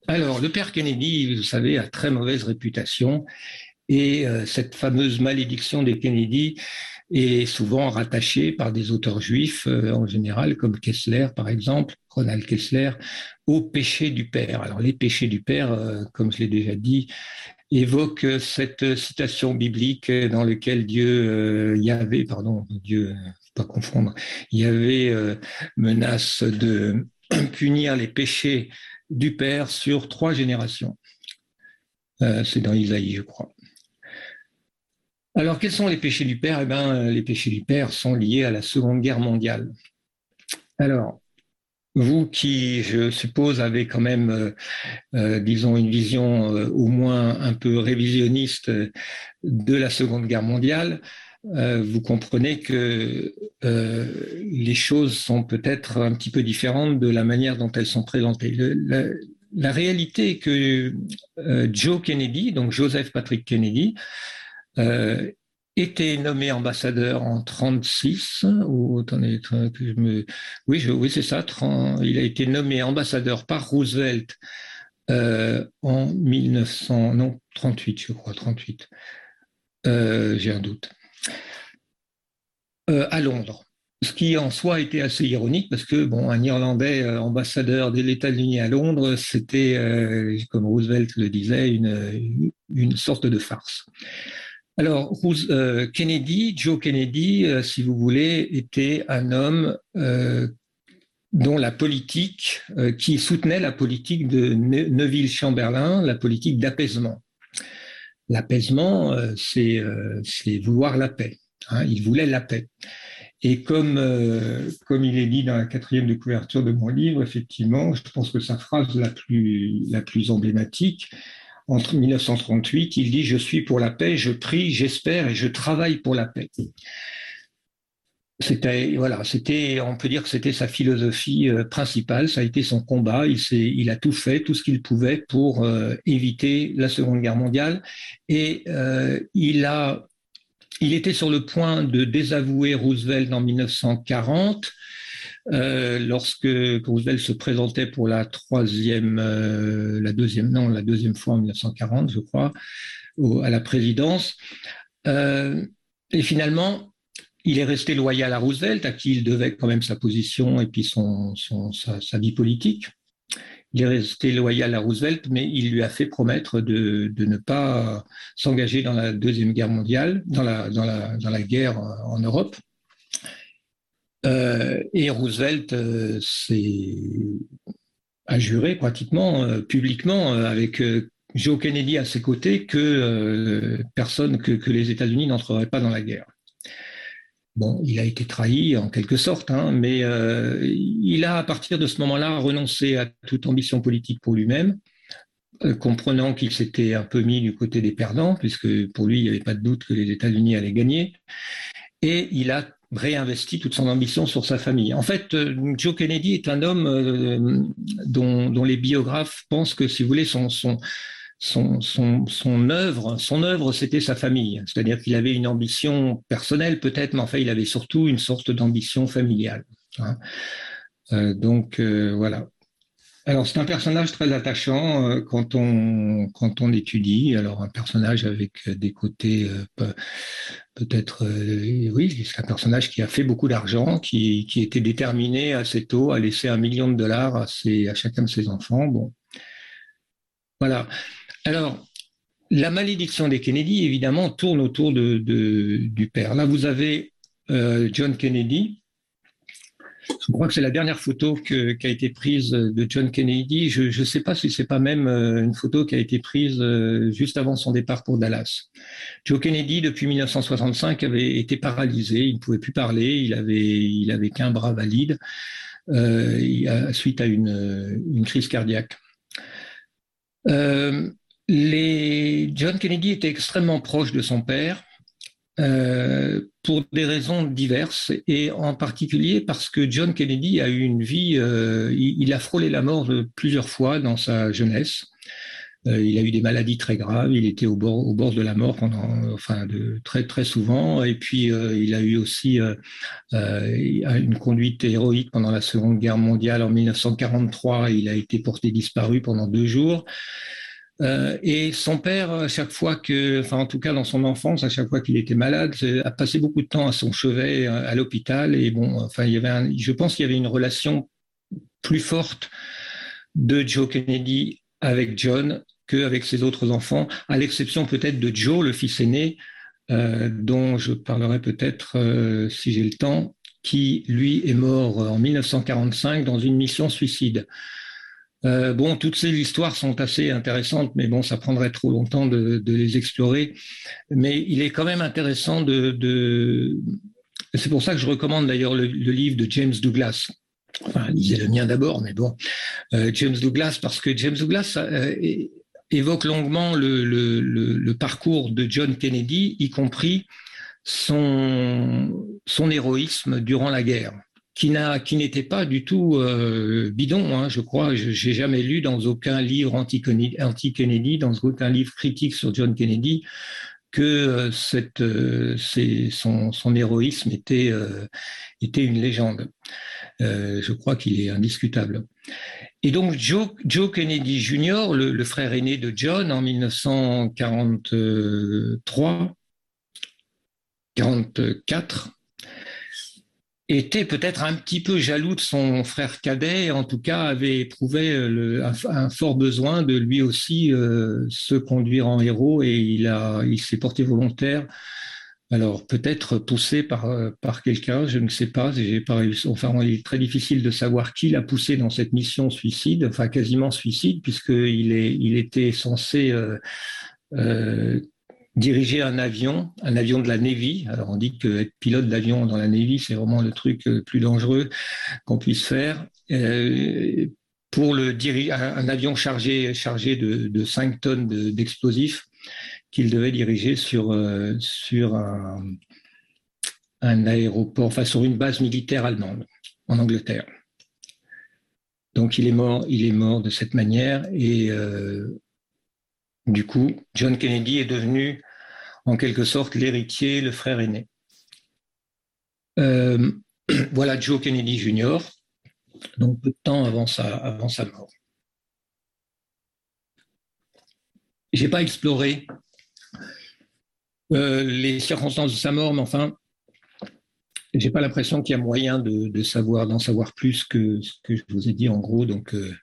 [SPEAKER 3] Alors, le père Kennedy, vous savez, a très mauvaise réputation. Et euh, cette fameuse malédiction des Kennedy est souvent rattachée par des auteurs juifs, en général, comme Kessler, par exemple, Ronald Kessler, au péché du père. Alors, les péchés du père, comme je l'ai déjà dit, évoque cette citation biblique dans laquelle Dieu, euh, Yahvé, pardon, Dieu, pas confondre, Yahvé euh, menace de punir les péchés du Père sur trois générations. Euh, c'est dans Isaïe, je crois. Alors, quels sont les péchés du Père? Eh bien, les péchés du Père sont liés à la Seconde Guerre mondiale. Alors, vous qui, je suppose, avez quand même, disons, une vision au moins un peu révisionniste de la Seconde Guerre mondiale, vous comprenez que les choses sont peut-être un petit peu différentes de la manière dont elles sont présentées. La réalité est que euh, Joe Kennedy, donc Joseph Patrick Kennedy, euh, était nommé ambassadeur en 36 ou me oui oui c'est ça il a été nommé ambassadeur par Roosevelt euh, en 1900 non 38 je crois 38 j'ai un doute. À Londres. Ce qui en soi était assez ironique parce que bon, un Irlandais euh, ambassadeur des États-Unis à Londres, c'était, euh, comme Roosevelt le disait, une, une sorte de farce. Alors, euh, Kennedy, Joe Kennedy, si vous voulez, était un homme dont la politique, qui soutenait la politique de Neuville-Chamberlain, la politique d'apaisement. L'apaisement, c'est vouloir la paix. Hein, il voulait la paix. Et comme, euh, il est dit dans la quatrième de couverture de mon livre, effectivement, je pense que sa phrase la plus emblématique, entre 1938, il dit Je suis pour la paix, je prie, j'espère et je travaille pour la paix. C'était, voilà, c'était, on peut dire que c'était sa philosophie euh, principale, ça a été son combat. Il, il a tout fait, tout ce qu'il pouvait pour euh, éviter la Seconde Guerre mondiale. Et il a il était sur le point de désavouer Roosevelt en 1940, euh, lorsque Roosevelt se présentait pour la troisième, euh, deuxième, non, la deuxième fois en 1940, je crois, à la présidence. Euh, et finalement, il est resté loyal à Roosevelt, à qui il devait quand même sa position et puis son, sa vie politique. Il est resté loyal à Roosevelt, mais il lui a fait promettre de, ne pas s'engager dans la Deuxième Guerre mondiale, dans la, guerre en Europe. Euh, et Roosevelt euh, a juré pratiquement euh, publiquement avec Joe Kennedy à ses côtés que personne, que les États-Unis n'entreraient pas dans la guerre. Bon, il a été trahi en quelque sorte, hein, mais euh, il a à partir de ce moment-là renoncé à toute ambition politique pour lui-même, euh, comprenant qu'il s'était un peu mis du côté des perdants, puisque pour lui, il n'y avait pas de doute que les États-Unis allaient gagner, et il a réinvesti toute son ambition sur sa famille. En fait, euh, Joe Kennedy est un homme dont, les biographes pensent que, si vous voulez, son, son, son, œuvre, son œuvre, c'était sa famille. C'est-à-dire qu'il avait une ambition personnelle peut-être, mais enfin, il avait surtout une sorte d'ambition familiale. Hein. Euh, donc euh, voilà. Alors c'est un personnage très attachant euh, quand on quand on étudie. Alors un personnage avec des côtés peut-être oui, c'est un personnage qui a fait beaucoup d'argent, qui qui était déterminé assez tôt à laisser un million de dollars à à chacun de ses enfants. Bon, voilà. Alors, la malédiction des Kennedy, évidemment, tourne autour de, du père. Là, vous avez euh, John Kennedy. Je crois que c'est la dernière photo qui a été prise de John Kennedy. Je ne sais pas si c'est pas même euh, une photo qui a été prise euh, juste avant son départ pour Dallas. Joe Kennedy, depuis 1965, avait été paralysé. Il ne pouvait plus parler. Il avait, il qu'un bras valide suite à une, crise cardiaque. John Kennedy était extrêmement proche de son père euh, pour des raisons diverses et en particulier parce que John Kennedy a eu une vie, euh, il, a frôlé la mort plusieurs fois dans sa jeunesse. Euh, il a eu des maladies très graves, il était au bord, au bord de la mort pendant, enfin, de, très très souvent. Et puis euh, il a eu aussi une conduite héroïque pendant la Seconde Guerre mondiale en 1943. Il a été porté disparu pendant deux jours. Euh, et son père, à chaque fois que, enfin en tout cas dans son enfance, à chaque fois qu'il était malade, a passé beaucoup de temps à son chevet à l'hôpital. Et bon, enfin il y avait, un, je pense qu'il y avait une relation plus forte de Joe Kennedy avec John qu'avec ses autres enfants, à l'exception peut-être de Joe, le fils aîné, euh, dont je parlerai peut-être euh, si j'ai le temps, qui lui est mort en 1945 dans une mission suicide. Euh, bon, toutes ces histoires sont assez intéressantes, mais bon, ça prendrait trop longtemps de, les explorer. Mais il est quand même intéressant de. C'est pour ça que je recommande d'ailleurs le, livre de James Douglas, enfin, lisez le mien d'abord, mais bon, James Douglas, parce que James Douglas évoque longuement le, le, le, parcours de John Kennedy, y compris son, son héroïsme durant la guerre qui n'était pas du tout euh, bidon, hein, je crois. J'ai jamais lu dans aucun livre anti-Kennedy, dans aucun livre critique sur John Kennedy, que euh, euh, son, héroïsme était, une légende. je crois qu'il est indiscutable. Et donc Joe, Joe Kennedy Jr., le, le, frère aîné de John, en 1943, 44, était peut-être un petit peu jaloux de son frère cadet, en tout cas avait éprouvé le, un, fort besoin de lui aussi euh, se conduire en héros et il il s'est porté volontaire. Alors peut-être poussé par euh, par quelqu'un, je ne sais pas. Pas Enfin, il est très difficile de savoir qui l'a poussé dans cette mission suicide, enfin quasiment suicide, puisqu'il est, il était censé euh, euh diriger un avion, un avion de la Navy. Alors on dit que être pilote d'avion dans la Navy, c'est vraiment le truc le plus dangereux qu'on puisse faire. Euh, pour le diriger, un, avion chargé chargé de, de 5 tonnes d'explosifs qu'il devait diriger sur euh, sur un, aéroport, enfin sur une base militaire allemande en Angleterre. Donc il est mort, il est mort de cette manière et euh, du coup, John Kennedy est devenu en quelque sorte l'héritier, le frère aîné. Euh, voilà Joe Kennedy Jr., donc peu de temps avant sa, mort. Je n'ai pas exploré euh, les circonstances de sa mort, mais enfin, j'ai pas l'impression qu'il y a moyen de, savoir, d'en savoir plus que ce que je vous ai dit en gros, donc euh,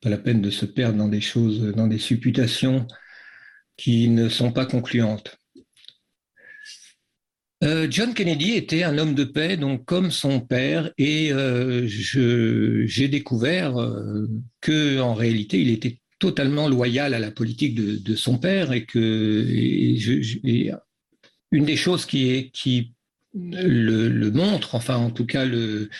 [SPEAKER 3] pas la peine de se perdre dans des choses, dans des supputations qui ne sont pas concluantes. Euh, John Kennedy était un homme de paix, donc comme son père, et euh, j'ai découvert euh, que en réalité il était totalement loyal à la politique de, son père et que une des choses qui le, montre, enfin en tout cas le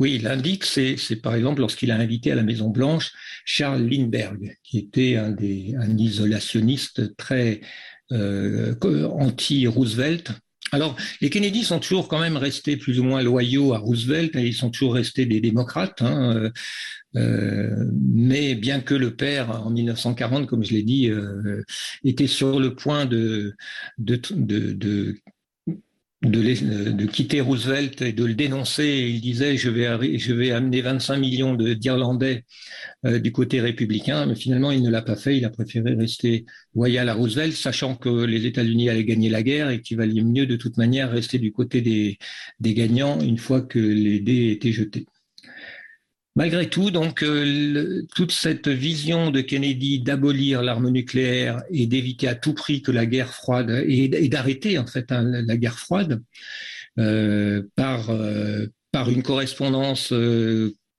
[SPEAKER 3] oui, il indique, c'est, par exemple lorsqu'il a invité à la Maison Blanche Charles Lindbergh, qui était un des un isolationniste très anti-Roosevelt, alors, les Kennedy sont toujours quand même restés plus ou moins loyaux à Roosevelt, et ils sont toujours restés des démocrates. Hein, euh, euh mais bien que le père, en 1940, comme je l'ai dit, euh, était sur le point de, de, de, de de, de, quitter Roosevelt et de le dénoncer. Il disait je vais, je vais amener 25 millions d'Irlandais euh, du côté républicain, mais finalement il ne l'a pas fait. Il a préféré rester loyal à Roosevelt, sachant que les États-Unis allaient gagner la guerre et qu'il valait mieux de toute manière rester du côté des, des gagnants une fois que les dés étaient jetés. Malgré tout, donc, euh, toute cette vision de Kennedy d'abolir l'arme nucléaire et d'éviter à tout prix que la guerre froide et, d'arrêter en fait hein, la guerre froide euh, par euh, par une correspondance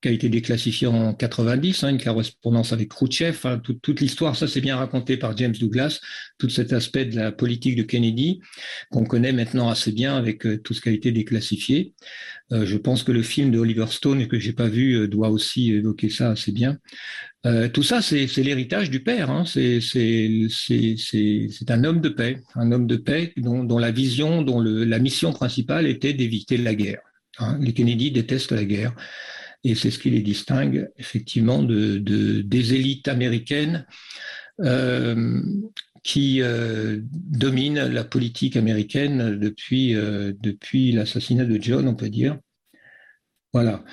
[SPEAKER 3] qui a été déclassifié en 90, hein, une correspondance avec Khrouchtchev. Hein, toute l'histoire, ça c'est bien raconté par James Douglas, tout cet aspect de la politique de Kennedy qu'on connaît maintenant assez bien avec tout ce qui a été déclassifié. Euh, je pense que le film de Oliver Stone que j'ai pas vu euh, doit aussi évoquer ça assez bien. tout ça, c'est l'héritage du père. Hein. C'est un homme de paix, un homme de paix dont, la vision, dont la mission principale était d'éviter la guerre. Hein. Les Kennedy détestent la guerre et c'est ce qui les distingue effectivement de, de des élites américaines euh, qui euh, dominent la politique américaine depuis, euh, depuis l'assassinat de John, on peut dire. Voilà.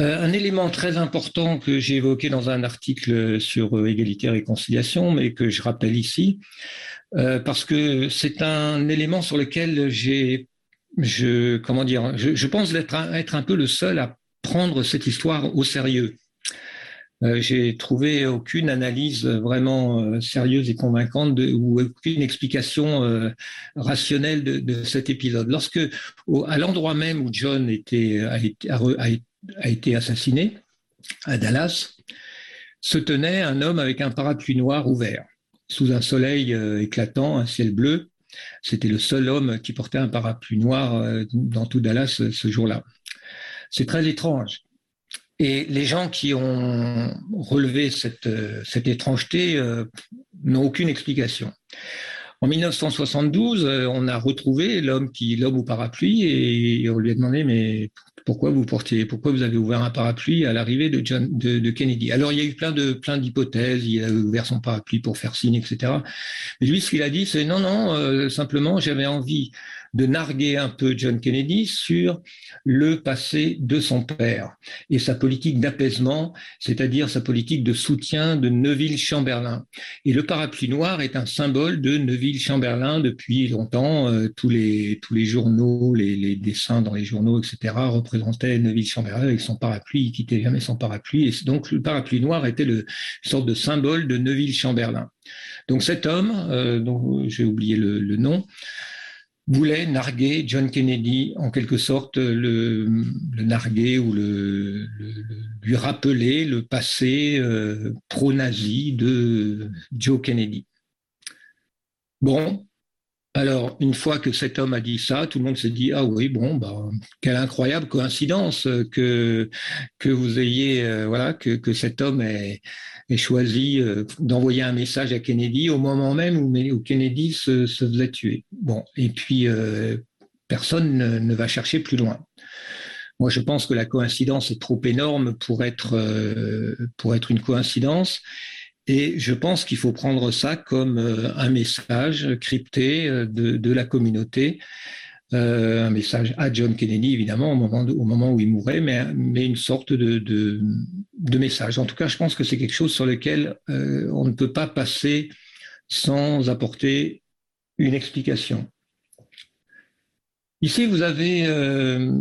[SPEAKER 3] Euh, un élément très important que j'ai évoqué dans un article sur égalité et réconciliation, mais que je rappelle ici, parce que c'est un élément sur lequel j'ai, je, comment dire, je pense être être un peu le seul à prendre cette histoire au sérieux. Euh, j'ai trouvé aucune analyse vraiment euh, sérieuse et convaincante ou aucune explication euh, rationnelle de, cet épisode. Lorsque, à l'endroit même où John était, a, été assassiné, à Dallas, se tenait un homme avec un parapluie noir ouvert, sous un soleil éclatant, un ciel bleu. C'était le seul homme qui portait un parapluie noir dans tout Dallas ce jour-là. C'est très étrange. Et les gens qui ont relevé cette, cette étrangeté n'ont aucune explication. En 1972, on a retrouvé l'homme qui, l'homme au parapluie, et on lui a demandé mais pourquoi vous portiez, pourquoi vous avez ouvert un parapluie à l'arrivée de, John, de, Kennedy? Alors il y a eu plein de plein d'hypothèses. Il a ouvert son parapluie pour faire signe, etc. Mais lui, ce qu'il a dit, c'est non, non, euh, simplement j'avais envie de narguer un peu John Kennedy sur le passé de son père et sa politique d'apaisement, c'est-à-dire sa politique de soutien de Neuville-Chamberlain. Et le parapluie noir est un symbole de Neuville-Chamberlain depuis longtemps. Euh, tous les tous les journaux, les, dessins dans les journaux, etc. représentaient Neuville-Chamberlain avec son parapluie. Il quittait jamais son parapluie. Et donc le parapluie noir était le, une sorte de symbole de Neuville-Chamberlain. Donc cet homme, euh, dont j'ai oublié le nom, voulait narguer John Kennedy, en quelque sorte le, narguer ou le, lui rappeler le passé euh, pro-nazi de Joe Kennedy. Bon, alors une fois que cet homme a dit ça, tout le monde se dit ah oui bon bah quelle incroyable coïncidence que que vous ayez euh, voilà que que cet homme ait et choisi euh, d'envoyer un message à Kennedy au moment même où, Kennedy se, faisait tuer. Bon, et puis euh, personne ne, va chercher plus loin. Moi, je pense que la coïncidence est trop énorme pour être pour être une coïncidence. Et je pense qu'il faut prendre ça comme un message crypté de, de la communauté euh, un message à John Kennedy, évidemment, au moment, au moment où il mourait, mais, mais une sorte de, de, message. En tout cas, je pense que c'est quelque chose sur lequel euh, on ne peut pas passer sans apporter une explication. Ici, vous avez, euh,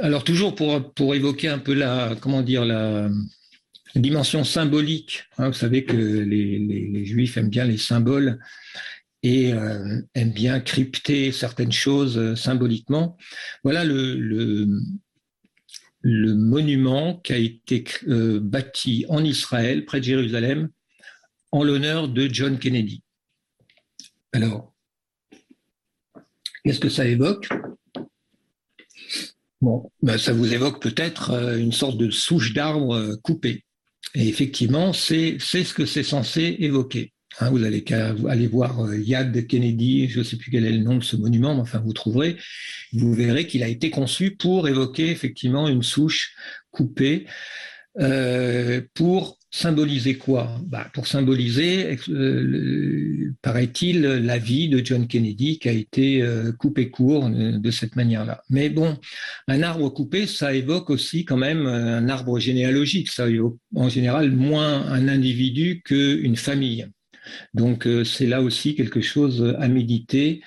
[SPEAKER 3] alors toujours pour, pour évoquer un peu la, comment dire, la, dimension symbolique. Hein, vous savez que les, Juifs aiment bien les symboles et euh, aime bien crypter certaines choses euh, symboliquement. Voilà le, monument qui a été euh, bâti en Israël, près de Jérusalem, en l'honneur de John Kennedy. Alors, qu'est-ce que ça évoque? Bon, ben ça vous évoque peut-être une sorte de souche d'arbre coupée. Et effectivement, c'est ce que c'est censé évoquer. Hein, vous allez aller voir euh, Yad Kennedy, je ne sais plus quel est le nom de ce monument, mais enfin vous trouverez, vous verrez qu'il a été conçu pour évoquer effectivement une souche coupée euh, pour symboliser quoi? Bah, Pour symboliser, euh, paraît-il, la vie de John Kennedy qui a été euh, coupée court euh, de cette manière-là. Mais bon, un arbre coupé, ça évoque aussi quand même un arbre généalogique. Ça évoque en général moins un individu qu'une famille. Donc euh, c'est là aussi quelque chose à méditer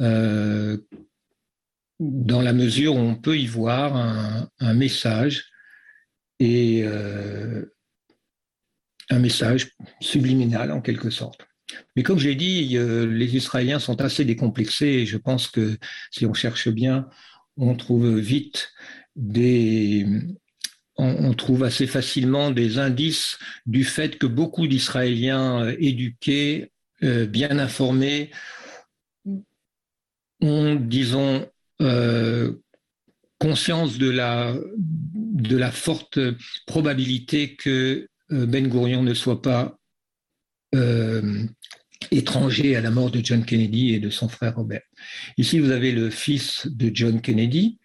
[SPEAKER 3] euh, dans la mesure où on peut y voir un, message et euh, un message subliminal en quelque sorte. Mais comme je l'ai dit, les Israéliens sont assez décomplexés et je pense que si on cherche bien, on trouve vite des, on, trouve assez facilement des indices du fait que beaucoup d'Israéliens euh, éduqués, euh, bien informés, ont, disons, euh, conscience de la, de la forte probabilité que Ben Gurion ne soit pas étranger à la mort de John Kennedy et de son frère Robert. Ici, vous avez le fils de John Kennedy,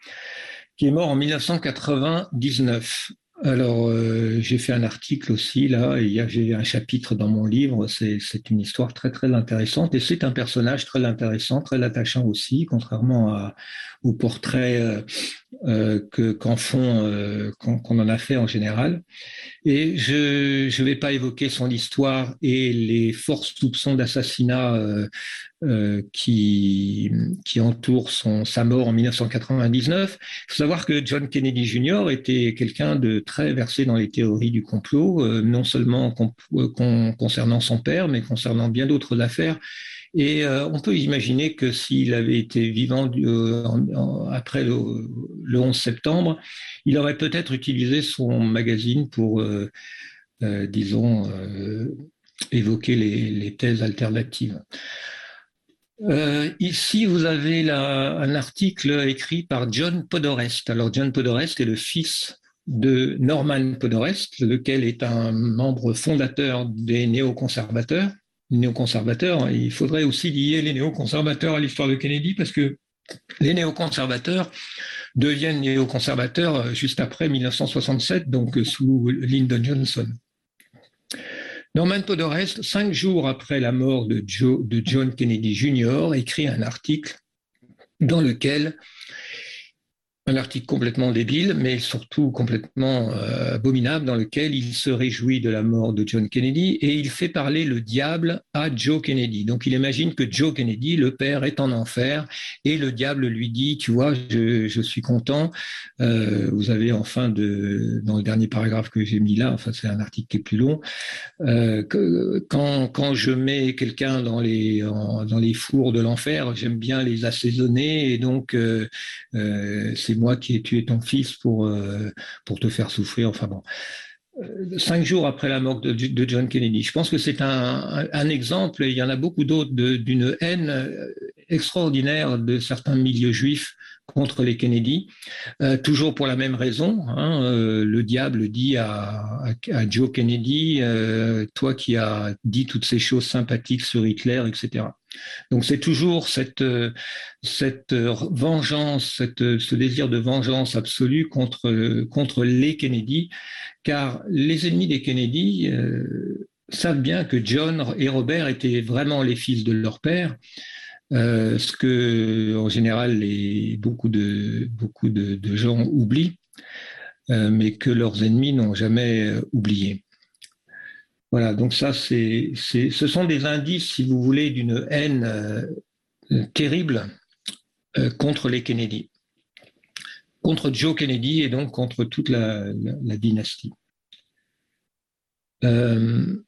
[SPEAKER 3] qui est mort en 1999. Alors, euh, j'ai fait un article aussi, là, y avait un chapitre dans mon livre, c'est une histoire très, très intéressante, et c'est un personnage très intéressant, très attachant aussi, contrairement à, au portrait euh, euh, que qu'en font, euh, qu'on en a fait en général. Et je ne vais pas évoquer son histoire et les forts soupçons d'assassinat qui, qui entourent son, sa mort en 1999. Il faut savoir que John Kennedy Jr. était quelqu'un de très versé dans les théories du complot, non seulement concernant son père, mais concernant bien d'autres affaires. Et euh, on peut imaginer que s'il avait été vivant euh, après le, 11 septembre, il aurait peut-être utilisé son magazine pour, euh, disons, évoquer les, thèses alternatives. ici, vous avez un article écrit par John Podorest. Alors, John Podorest est le fils de Norman Podorest, lequel est un membre fondateur des néoconservateurs. Néoconservateurs, il faudrait aussi lier les néoconservateurs à l'histoire de Kennedy parce que les néoconservateurs deviennent néoconservateurs juste après 1967, donc sous Lyndon Johnson. Norman Podorest, cinq jours après la mort de John Kennedy Jr., écrit un article dans lequel un article complètement débile, mais surtout complètement euh, abominable, dans lequel il se réjouit de la mort de John Kennedy et il fait parler le diable à Joe Kennedy. Donc il imagine que Joe Kennedy, le père, est en enfer et le diable lui dit, tu vois, je, suis content. Euh, vous avez enfin de, dans le dernier paragraphe que j'ai mis là, enfin c'est un article qui est plus long, euh, quand, quand je mets quelqu'un dans les, dans les fours de l'enfer, j'aime bien les assaisonner et donc c'est moi qui ai tué ton fils pour, euh, pour te faire souffrir. Enfin bon. Euh, cinq jours après la mort de, John Kennedy. Je pense que c'est un, exemple, et il y en a beaucoup d'autres, d'une haine euh, extraordinaire de certains milieux juifs contre les Kennedy, toujours pour la même raison. Hein, le diable dit à, Joe Kennedy, toi qui as dit toutes ces choses sympathiques sur Hitler, etc. Donc c'est toujours cette, cette vengeance, cette, ce désir de vengeance absolue contre, contre les Kennedy, car les ennemis des Kennedy euh, savent bien que John et Robert étaient vraiment les fils de leur père. Euh, ce que en général les, beaucoup de beaucoup de, gens oublient, euh, mais que leurs ennemis n'ont jamais euh, oublié. Voilà, donc ça c'est ce sont des indices, si vous voulez, d'une haine euh, terrible euh, contre les Kennedy, contre Joe Kennedy et donc contre toute la, dynastie. Euh,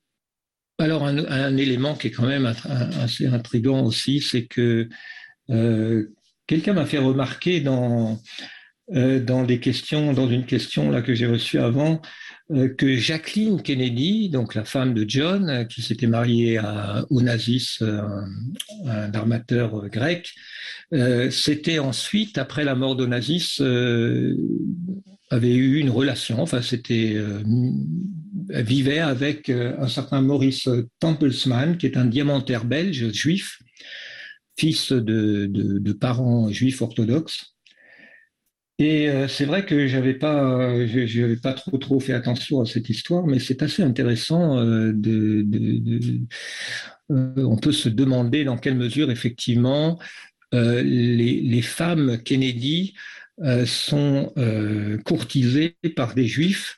[SPEAKER 3] alors, un, un, élément qui est quand même assez intrigant aussi, c'est que quelqu'un m'a fait remarquer dans, euh, dans une question là que j'ai reçue avant, euh, que Jacqueline Kennedy, donc la femme de John, euh, qui s'était mariée à Onassis, un, armateur grec, c'était ensuite, après la mort d'Onassis, avait eu une relation, enfin c'était vivait avec un certain Maurice Templesman, qui est un diamantaire belge juif, fils de parents juifs orthodoxes. Et euh, c'est vrai que pas, je n'avais pas trop trop fait attention à cette histoire, mais c'est assez intéressant euh, euh, on peut se demander dans quelle mesure effectivement les, femmes Kennedy euh, sont euh, courtisés par des juifs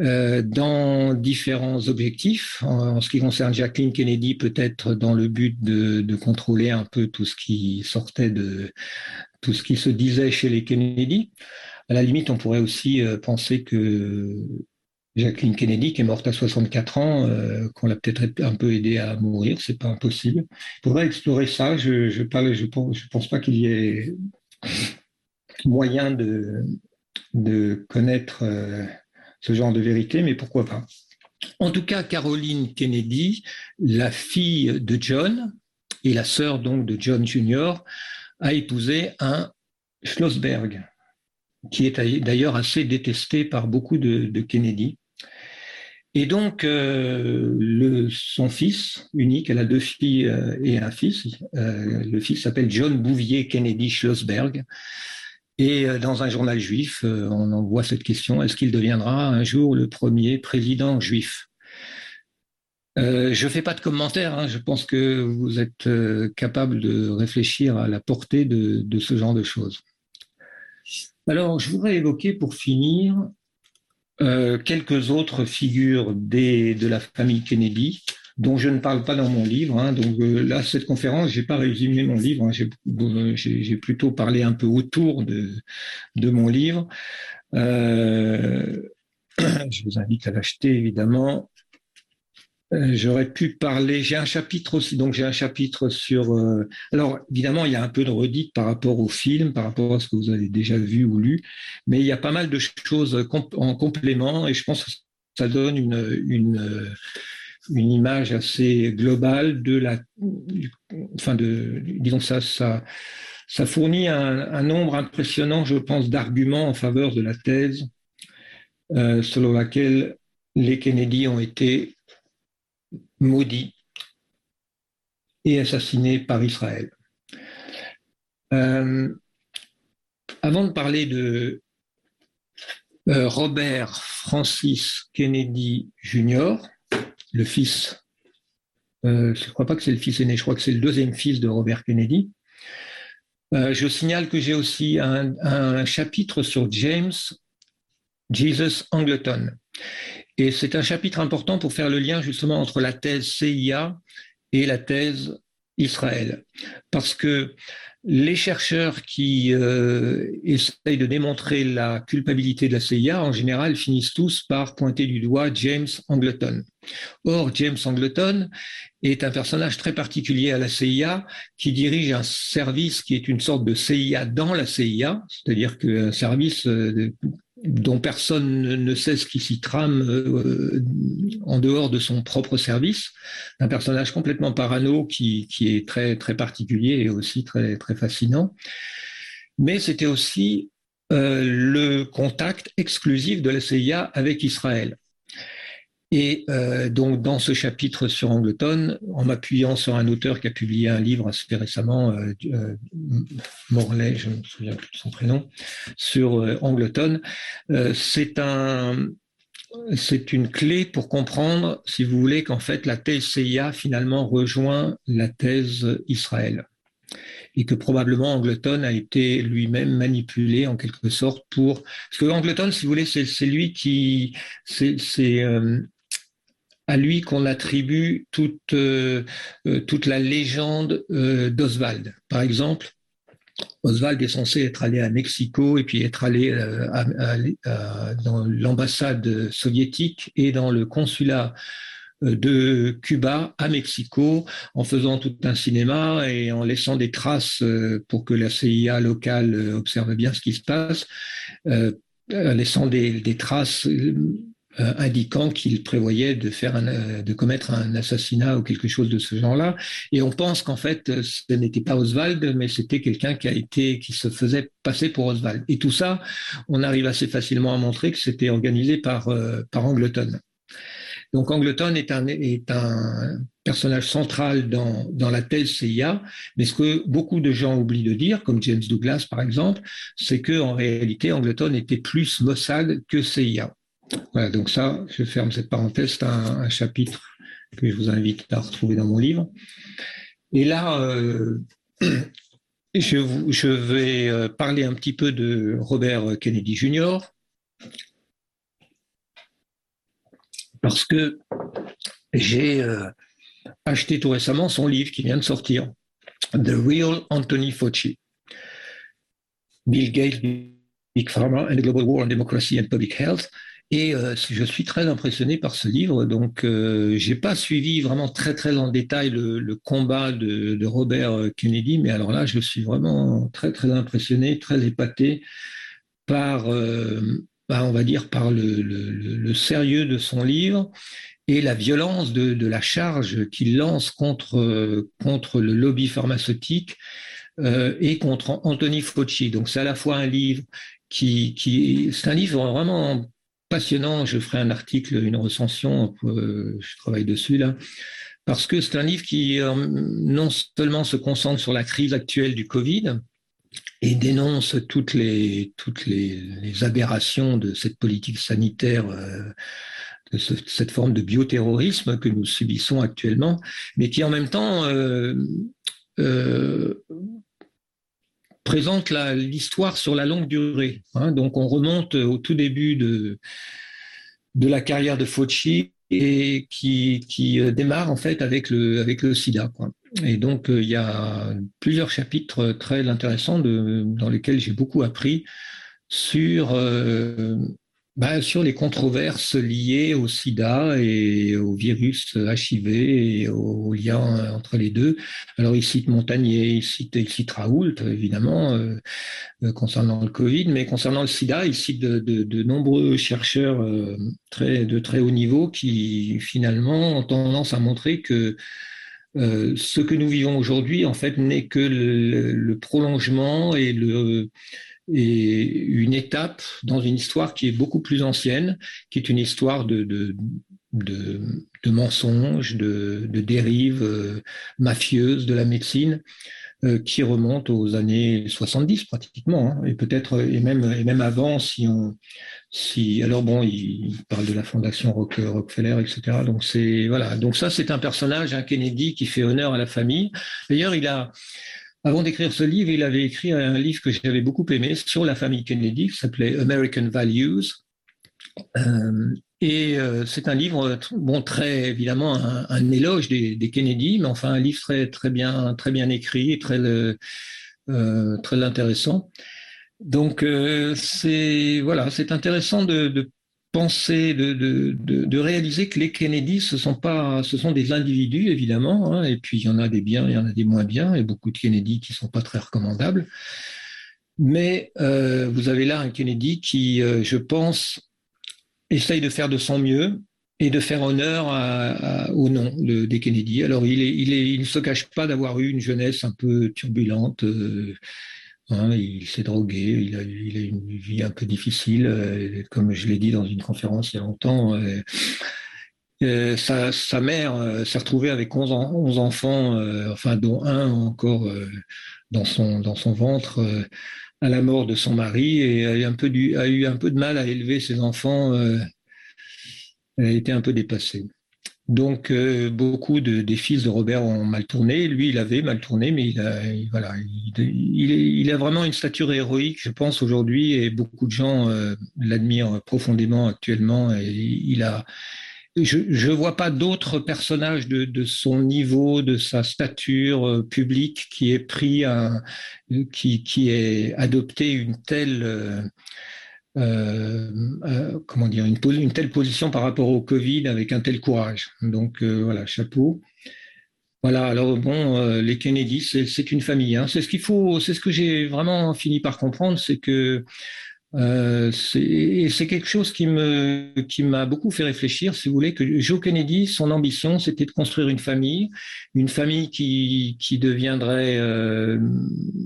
[SPEAKER 3] euh, dans différents objectifs. En, ce qui concerne Jacqueline Kennedy, peut-être dans le but de, contrôler un peu tout ce qui sortait de tout ce qui se disait chez les Kennedy. À la limite, on pourrait aussi euh, penser que Jacqueline Kennedy, qui est morte à 64 ans, euh, qu'on l'a peut-être un peu aidé à mourir, c'est pas impossible. Il faudrait explorer ça. Je, je, pense, pas qu'il y ait moyen de, de connaître euh, ce genre de vérité, mais pourquoi pas. En tout cas, Caroline Kennedy, la fille de John et la sœur donc de John Jr., a épousé un Schlossberg, qui est d'ailleurs assez détesté par beaucoup de, Kennedy. Et donc, euh, son fils unique, elle a deux filles euh, et un fils. Euh, le fils s'appelle John Bouvier Kennedy Schlossberg. Et dans un journal juif, on envoie cette question, est-ce qu'il deviendra un jour le premier président juif? Euh, je ne fais pas de commentaires, hein, je pense que vous êtes euh, capable de réfléchir à la portée de, ce genre de choses. Alors, je voudrais évoquer pour finir euh, quelques autres figures de la famille Kennedy dont je ne parle pas dans mon livre. Hein. Donc là, cette conférence, j'ai pas résumé mon livre. Hein. J'ai plutôt parlé un peu autour de, mon livre. Je vous invite à l'acheter, évidemment. Euh, J'aurais pu parler. J'ai un chapitre aussi. Donc j'ai un chapitre sur. Euh, alors évidemment, il y a un peu de redite par rapport au film, par rapport à ce que vous avez déjà vu ou lu, mais il y a pas mal de choses en complément et je pense que ça donne une, une image assez globale de la, enfin disons ça, ça, fournit un nombre impressionnant, je pense, d'arguments en faveur de la thèse selon laquelle les Kennedy ont été maudits et assassinés par Israël. avant de parler de Robert Francis Kennedy Jr., le fils euh, je ne crois pas que c'est le fils aîné, je crois que c'est le deuxième fils de Robert Kennedy. Euh, je signale que j'ai aussi un, chapitre sur James Jesus Angleton. Et c'est un chapitre important pour faire le lien justement entre la thèse CIA et la thèse Israël. Parce que les chercheurs qui euh, essayent de démontrer la culpabilité de la CIA, en général, finissent tous par pointer du doigt James Angleton. Or, James Angleton est un personnage très particulier à la CIA qui dirige un service qui est une sorte de CIA dans la CIA, c'est-à-dire qu'un service euh, dont personne ne sait ce qui s'y trame euh, en dehors de son propre service, un personnage complètement parano qui, qui est très très particulier et aussi très très fascinant. Mais c'était aussi euh, le contact exclusif de la CIA avec Israël. Et euh, donc, dans ce chapitre sur Angleton, en m'appuyant sur un auteur qui a publié un livre assez récemment, euh, euh Morley, je ne me souviens plus de son prénom, sur euh, Angleton, c'est un, une clé pour comprendre, si vous voulez, qu'en fait la thèse CIA finalement rejoint la thèse Israël. Et que probablement Angleton a été lui-même manipulé en quelque sorte pour parce que Angleton, si vous voulez, c'est lui qui c'est à lui qu'on attribue toute, euh, euh, toute la légende euh, d'Oswald. Par exemple, Oswald est censé être allé à Mexico et puis être allé dans l'ambassade soviétique et dans le consulat de Cuba à Mexico en faisant tout un cinéma et en laissant des traces pour que la CIA locale observe bien ce qui se passe, laissant des, des traces euh, indiquant qu'il prévoyait de faire un, euh, de commettre un assassinat ou quelque chose de ce genre-là. Et on pense qu'en fait, euh, ce n'était pas Oswald, mais c'était quelqu'un qui a été, qui se faisait passer pour Oswald. Et tout ça, on arrive assez facilement à montrer que c'était organisé par, par Angleton. Donc Angleton est un, est un personnage central dans, dans la thèse CIA, mais ce que beaucoup de gens oublient de dire, comme James Douglas par exemple, c'est que en réalité Angleton était plus Mossad que CIA. Voilà, donc ça, je ferme cette parenthèse, c'est un, chapitre que je vous invite à retrouver dans mon livre. Et là, euh, je, vais euh, parler un petit peu de Robert Kennedy Jr. Parce que j'ai euh, acheté tout récemment son livre qui vient de sortir, The Real Anthony Fauci. Bill Gates, Big Pharma and the Global War on Democracy and Public Health. Et euh, je suis très impressionné par ce livre. Donc, euh, j'ai pas suivi vraiment très très en détail le, combat de, Robert Kennedy, mais alors là, je suis vraiment très très impressionné, très épaté par, euh, bah, on va dire, par le, sérieux de son livre et la violence de, la charge qu'il lance contre contre le lobby pharmaceutique. Euh, et contre Anthony Fauci. Donc c'est à la fois un livre qui c'est un livre vraiment passionnant. Je ferai un article, une recension, euh, je travaille dessus là, parce que c'est un livre qui euh, non seulement se concentre sur la crise actuelle du Covid et dénonce toutes les aberrations de cette politique sanitaire. Euh, de ce, cette forme de bioterrorisme que nous subissons actuellement, mais qui en même temps présente l'histoire sur la longue durée. Hein. Donc on remonte au tout début de, de la carrière de Fauci et qui, qui euh, démarre en fait avec le, avec le sida. Et donc euh, il y a plusieurs chapitres très intéressants dans lesquels j'ai beaucoup appris sur euh, bah, sur les controverses liées au sida et au virus HIV et au lien entre les deux. Alors il cite Montagnier, il cite, il cite Raoult, évidemment, euh, euh, concernant le Covid, mais concernant le sida, il cite de, nombreux chercheurs euh, de très haut niveau qui finalement ont tendance à montrer que ce que nous vivons aujourd'hui, en fait, n'est que le, prolongement et le est une étape dans une histoire qui est beaucoup plus ancienne, qui est une histoire de, de, de, mensonges, de, de dérives euh, mafieuses de la médecine euh, qui remonte aux années 70 pratiquement, hein, et peut-être et même et même avant si on si alors bon il, parle de la fondation Rockefeller etc. Donc c'est voilà donc ça c'est un personnage un Kennedy qui fait honneur à la famille. D'ailleurs il a avant d'écrire ce livre, il avait écrit un livre que j'avais beaucoup aimé sur la famille Kennedy, qui s'appelait American Values. Euh, et euh, c'est un livre, bon, très évidemment un, éloge des, Kennedy, mais enfin un livre très très bien très bien écrit, très euh, très intéressant. Donc c'est voilà, c'est intéressant de, penser, de, de, de, réaliser que les Kennedy, ce sont pas, ce sont des individus évidemment, hein, et puis il y en a des biens, il y en a des moins bien, et beaucoup de Kennedy qui sont pas très recommandables. Mais euh, vous avez là un Kennedy qui, euh, je pense, essaye de faire de son mieux et de faire honneur à, au nom de, des Kennedy. Alors il, est, il, est, il ne se cache pas d'avoir eu une jeunesse un peu turbulente. Euh, Hein, il s'est drogué, il a, il a une vie un peu difficile, euh, comme je l'ai dit dans une conférence il y a longtemps. Euh, euh, sa, mère s'est retrouvée avec 11, 11 enfants, enfin dont un encore dans son dans son ventre à la mort de son mari et a eu un peu du, a eu un peu de mal à élever ses enfants. elle a été un peu dépassée. Donc euh, beaucoup de, des fils de Robert ont mal tourné. Lui, il avait mal tourné, mais il a, voilà, il, il, a vraiment une stature héroïque, je pense aujourd'hui, et beaucoup de gens euh, l'admirent profondément actuellement. Et il a, je ne vois pas d'autres personnages de, de, son niveau, de sa stature euh, publique qui ait pris un, qui, qui ait adopté une telle euh, euh, comment dire, une, telle position par rapport au Covid avec un tel courage. Donc euh, voilà, chapeau. Voilà, alors bon, les Kennedy, c'est une famille. Hein. C'est ce qu'il faut, c'est ce que j'ai vraiment fini par comprendre, c'est que euh, c'est quelque chose qui me qui m'a beaucoup fait réfléchir, si vous voulez, que Joe Kennedy, son ambition, c'était de construire une famille, une famille qui qui deviendrait. Euh,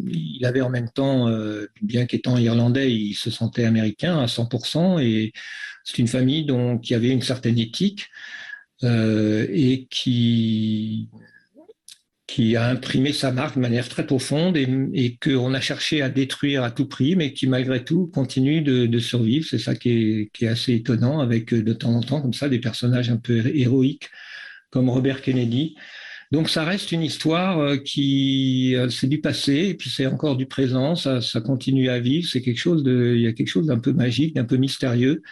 [SPEAKER 3] il avait en même temps, euh, bien qu'étant irlandais, il se sentait américain à 100%, et c'est une famille dont qui avait une certaine éthique euh, et qui qui a imprimé sa marque de manière très profonde et, et qu'on a cherché à détruire à tout prix, mais qui malgré tout continue de, survivre. C'est ça qui est, assez étonnant, avec de temps en temps comme ça des personnages un peu héroïques comme Robert Kennedy. Donc ça reste une histoire euh, qui euh, c'est du passé et puis c'est encore du présent. Ça, continue à vivre. C'est quelque chose il y a quelque chose d'un peu magique, d'un peu mystérieux.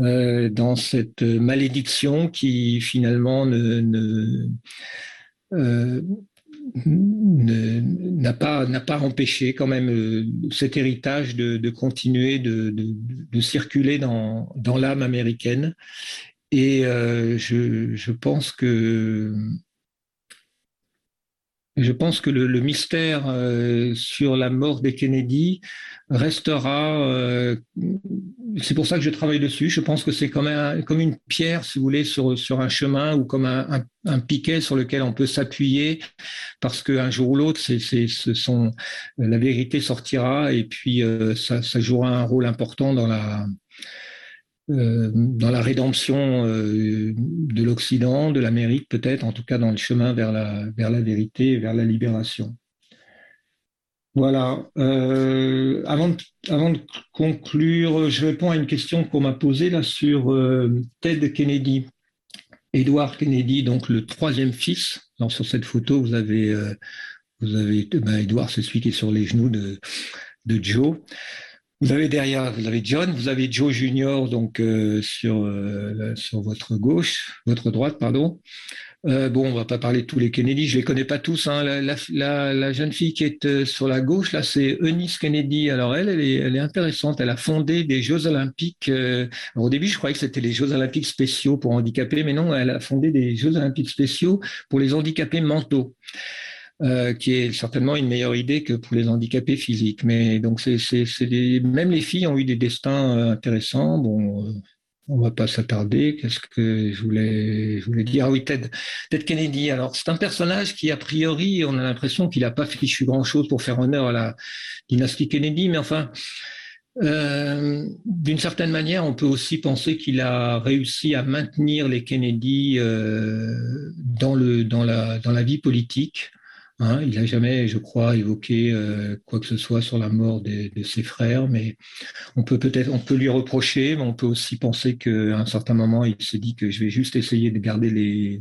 [SPEAKER 3] Euh, dans cette malédiction qui finalement ne, euh, n'a pas pas empêché quand même euh, cet héritage de, de continuer de, de, de, circuler dans dans l'âme américaine. Et euh, je, je pense que je pense que le, le mystère euh, sur la mort des Kennedy restera. Euh, c'est pour ça que je travaille dessus. Je pense que c'est comme, un, comme une pierre, si vous voulez, sur, sur un chemin ou comme un, un, piquet sur lequel on peut s'appuyer, parce qu'un jour ou l'autre, c'est, c'est, ce sont, la vérité sortira et puis euh, ça, ça jouera un rôle important dans la euh, dans la rédemption euh, de l'Occident, de l'Amérique peut-être, en tout cas dans le chemin vers la, vers la vérité, vers la libération. Voilà. Euh, avant, de, conclure, je réponds à une question qu'on m'a posée là sur Ted Kennedy. Edward Kennedy, donc le troisième fils. Alors, sur cette photo, vous avez, vous ben, Edward, c'est celui qui est sur les genoux de Joe. Vous avez derrière, vous avez John, vous avez Joe Junior donc euh, sur euh, sur votre gauche, votre droite, pardon. Euh, bon, on va pas parler de tous les Kennedy, je les connais pas tous. Hein. La, la, la, jeune fille qui est euh, sur la gauche, là, c'est Eunice Kennedy. Alors elle, elle est, elle est intéressante. Elle a fondé des Jeux Olympiques. Euh, au début, je croyais que c'était les Jeux Olympiques spéciaux pour handicapés, mais non, elle a fondé des Jeux Olympiques spéciaux pour les handicapés mentaux. Euh, qui est certainement une meilleure idée que pour les handicapés physiques. Mais donc, même les filles ont eu des destins euh, intéressants. Bon, euh, on va pas s'attarder. Qu'est-ce que je voulais, dire? Ah oui, Ted, Kennedy. Alors, c'est un personnage qui, a priori, on a l'impression qu'il n'a pas fichu grand-chose pour faire honneur à la dynastie Kennedy, mais enfin, euh, d'une certaine manière, on peut aussi penser qu'il a réussi à maintenir les Kennedy dans la vie politique. Hein. il n'a jamais, je crois, évoqué euh, quoi que ce soit sur la mort de, ses frères, mais on peut peut-être, on peut lui reprocher, mais on peut aussi penser qu'à un certain moment, il s'est dit que je vais juste essayer de garder les,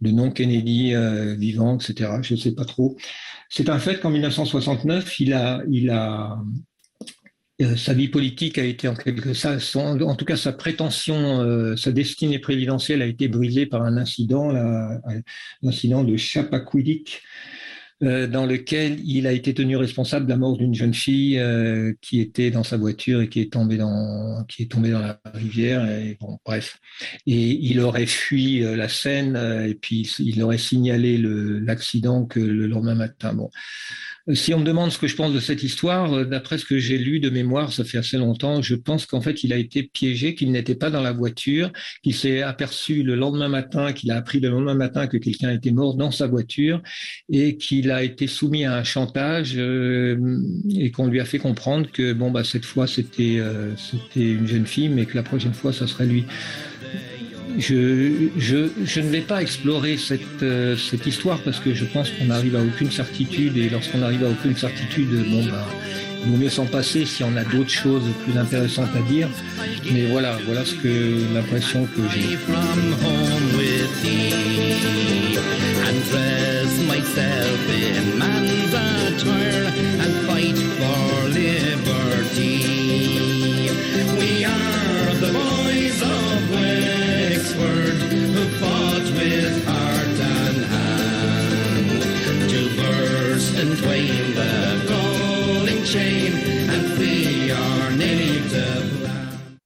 [SPEAKER 3] le nom Kennedy euh, vivant, etc. Je ne sais pas trop. C'est un fait qu'en 1969, il a, il a sa vie politique a été en quelque sorte, en tout cas sa prétention, euh, sa destinée présidentielle a été brisée par un incident, l'incident de Chappaquiddick, euh, dans lequel il a été tenu responsable de la mort d'une jeune fille qui était dans sa voiture et qui est tombée dans la rivière bref. Et il aurait fui la scène et puis il aurait signalé l'accident que le lendemain matin si on me demande ce que je pense de cette histoire, euh, d'après ce que j'ai lu de mémoire, ça fait assez longtemps, je pense qu'en fait, il a été piégé, qu'il n'était pas dans la voiture, qu'il s'est aperçu le lendemain matin, qu'il a appris le lendemain matin que quelqu'un était mort dans sa voiture et qu'il a été soumis à un chantage euh, et qu'on lui a fait comprendre que bon bah cette fois c'était euh, c'était une jeune fille, mais que la prochaine fois ça serait lui je, ne vais pas explorer euh, cette, histoire parce que je pense qu'on n'arrive à aucune certitude et lorsqu'on n'arrive à aucune certitude, bon bah, il vaut mieux s'en passer si on a d'autres choses plus intéressantes à dire. Mais voilà, voilà ce que l'impression que j'ai. and fight for liberty. and weighing the golden chain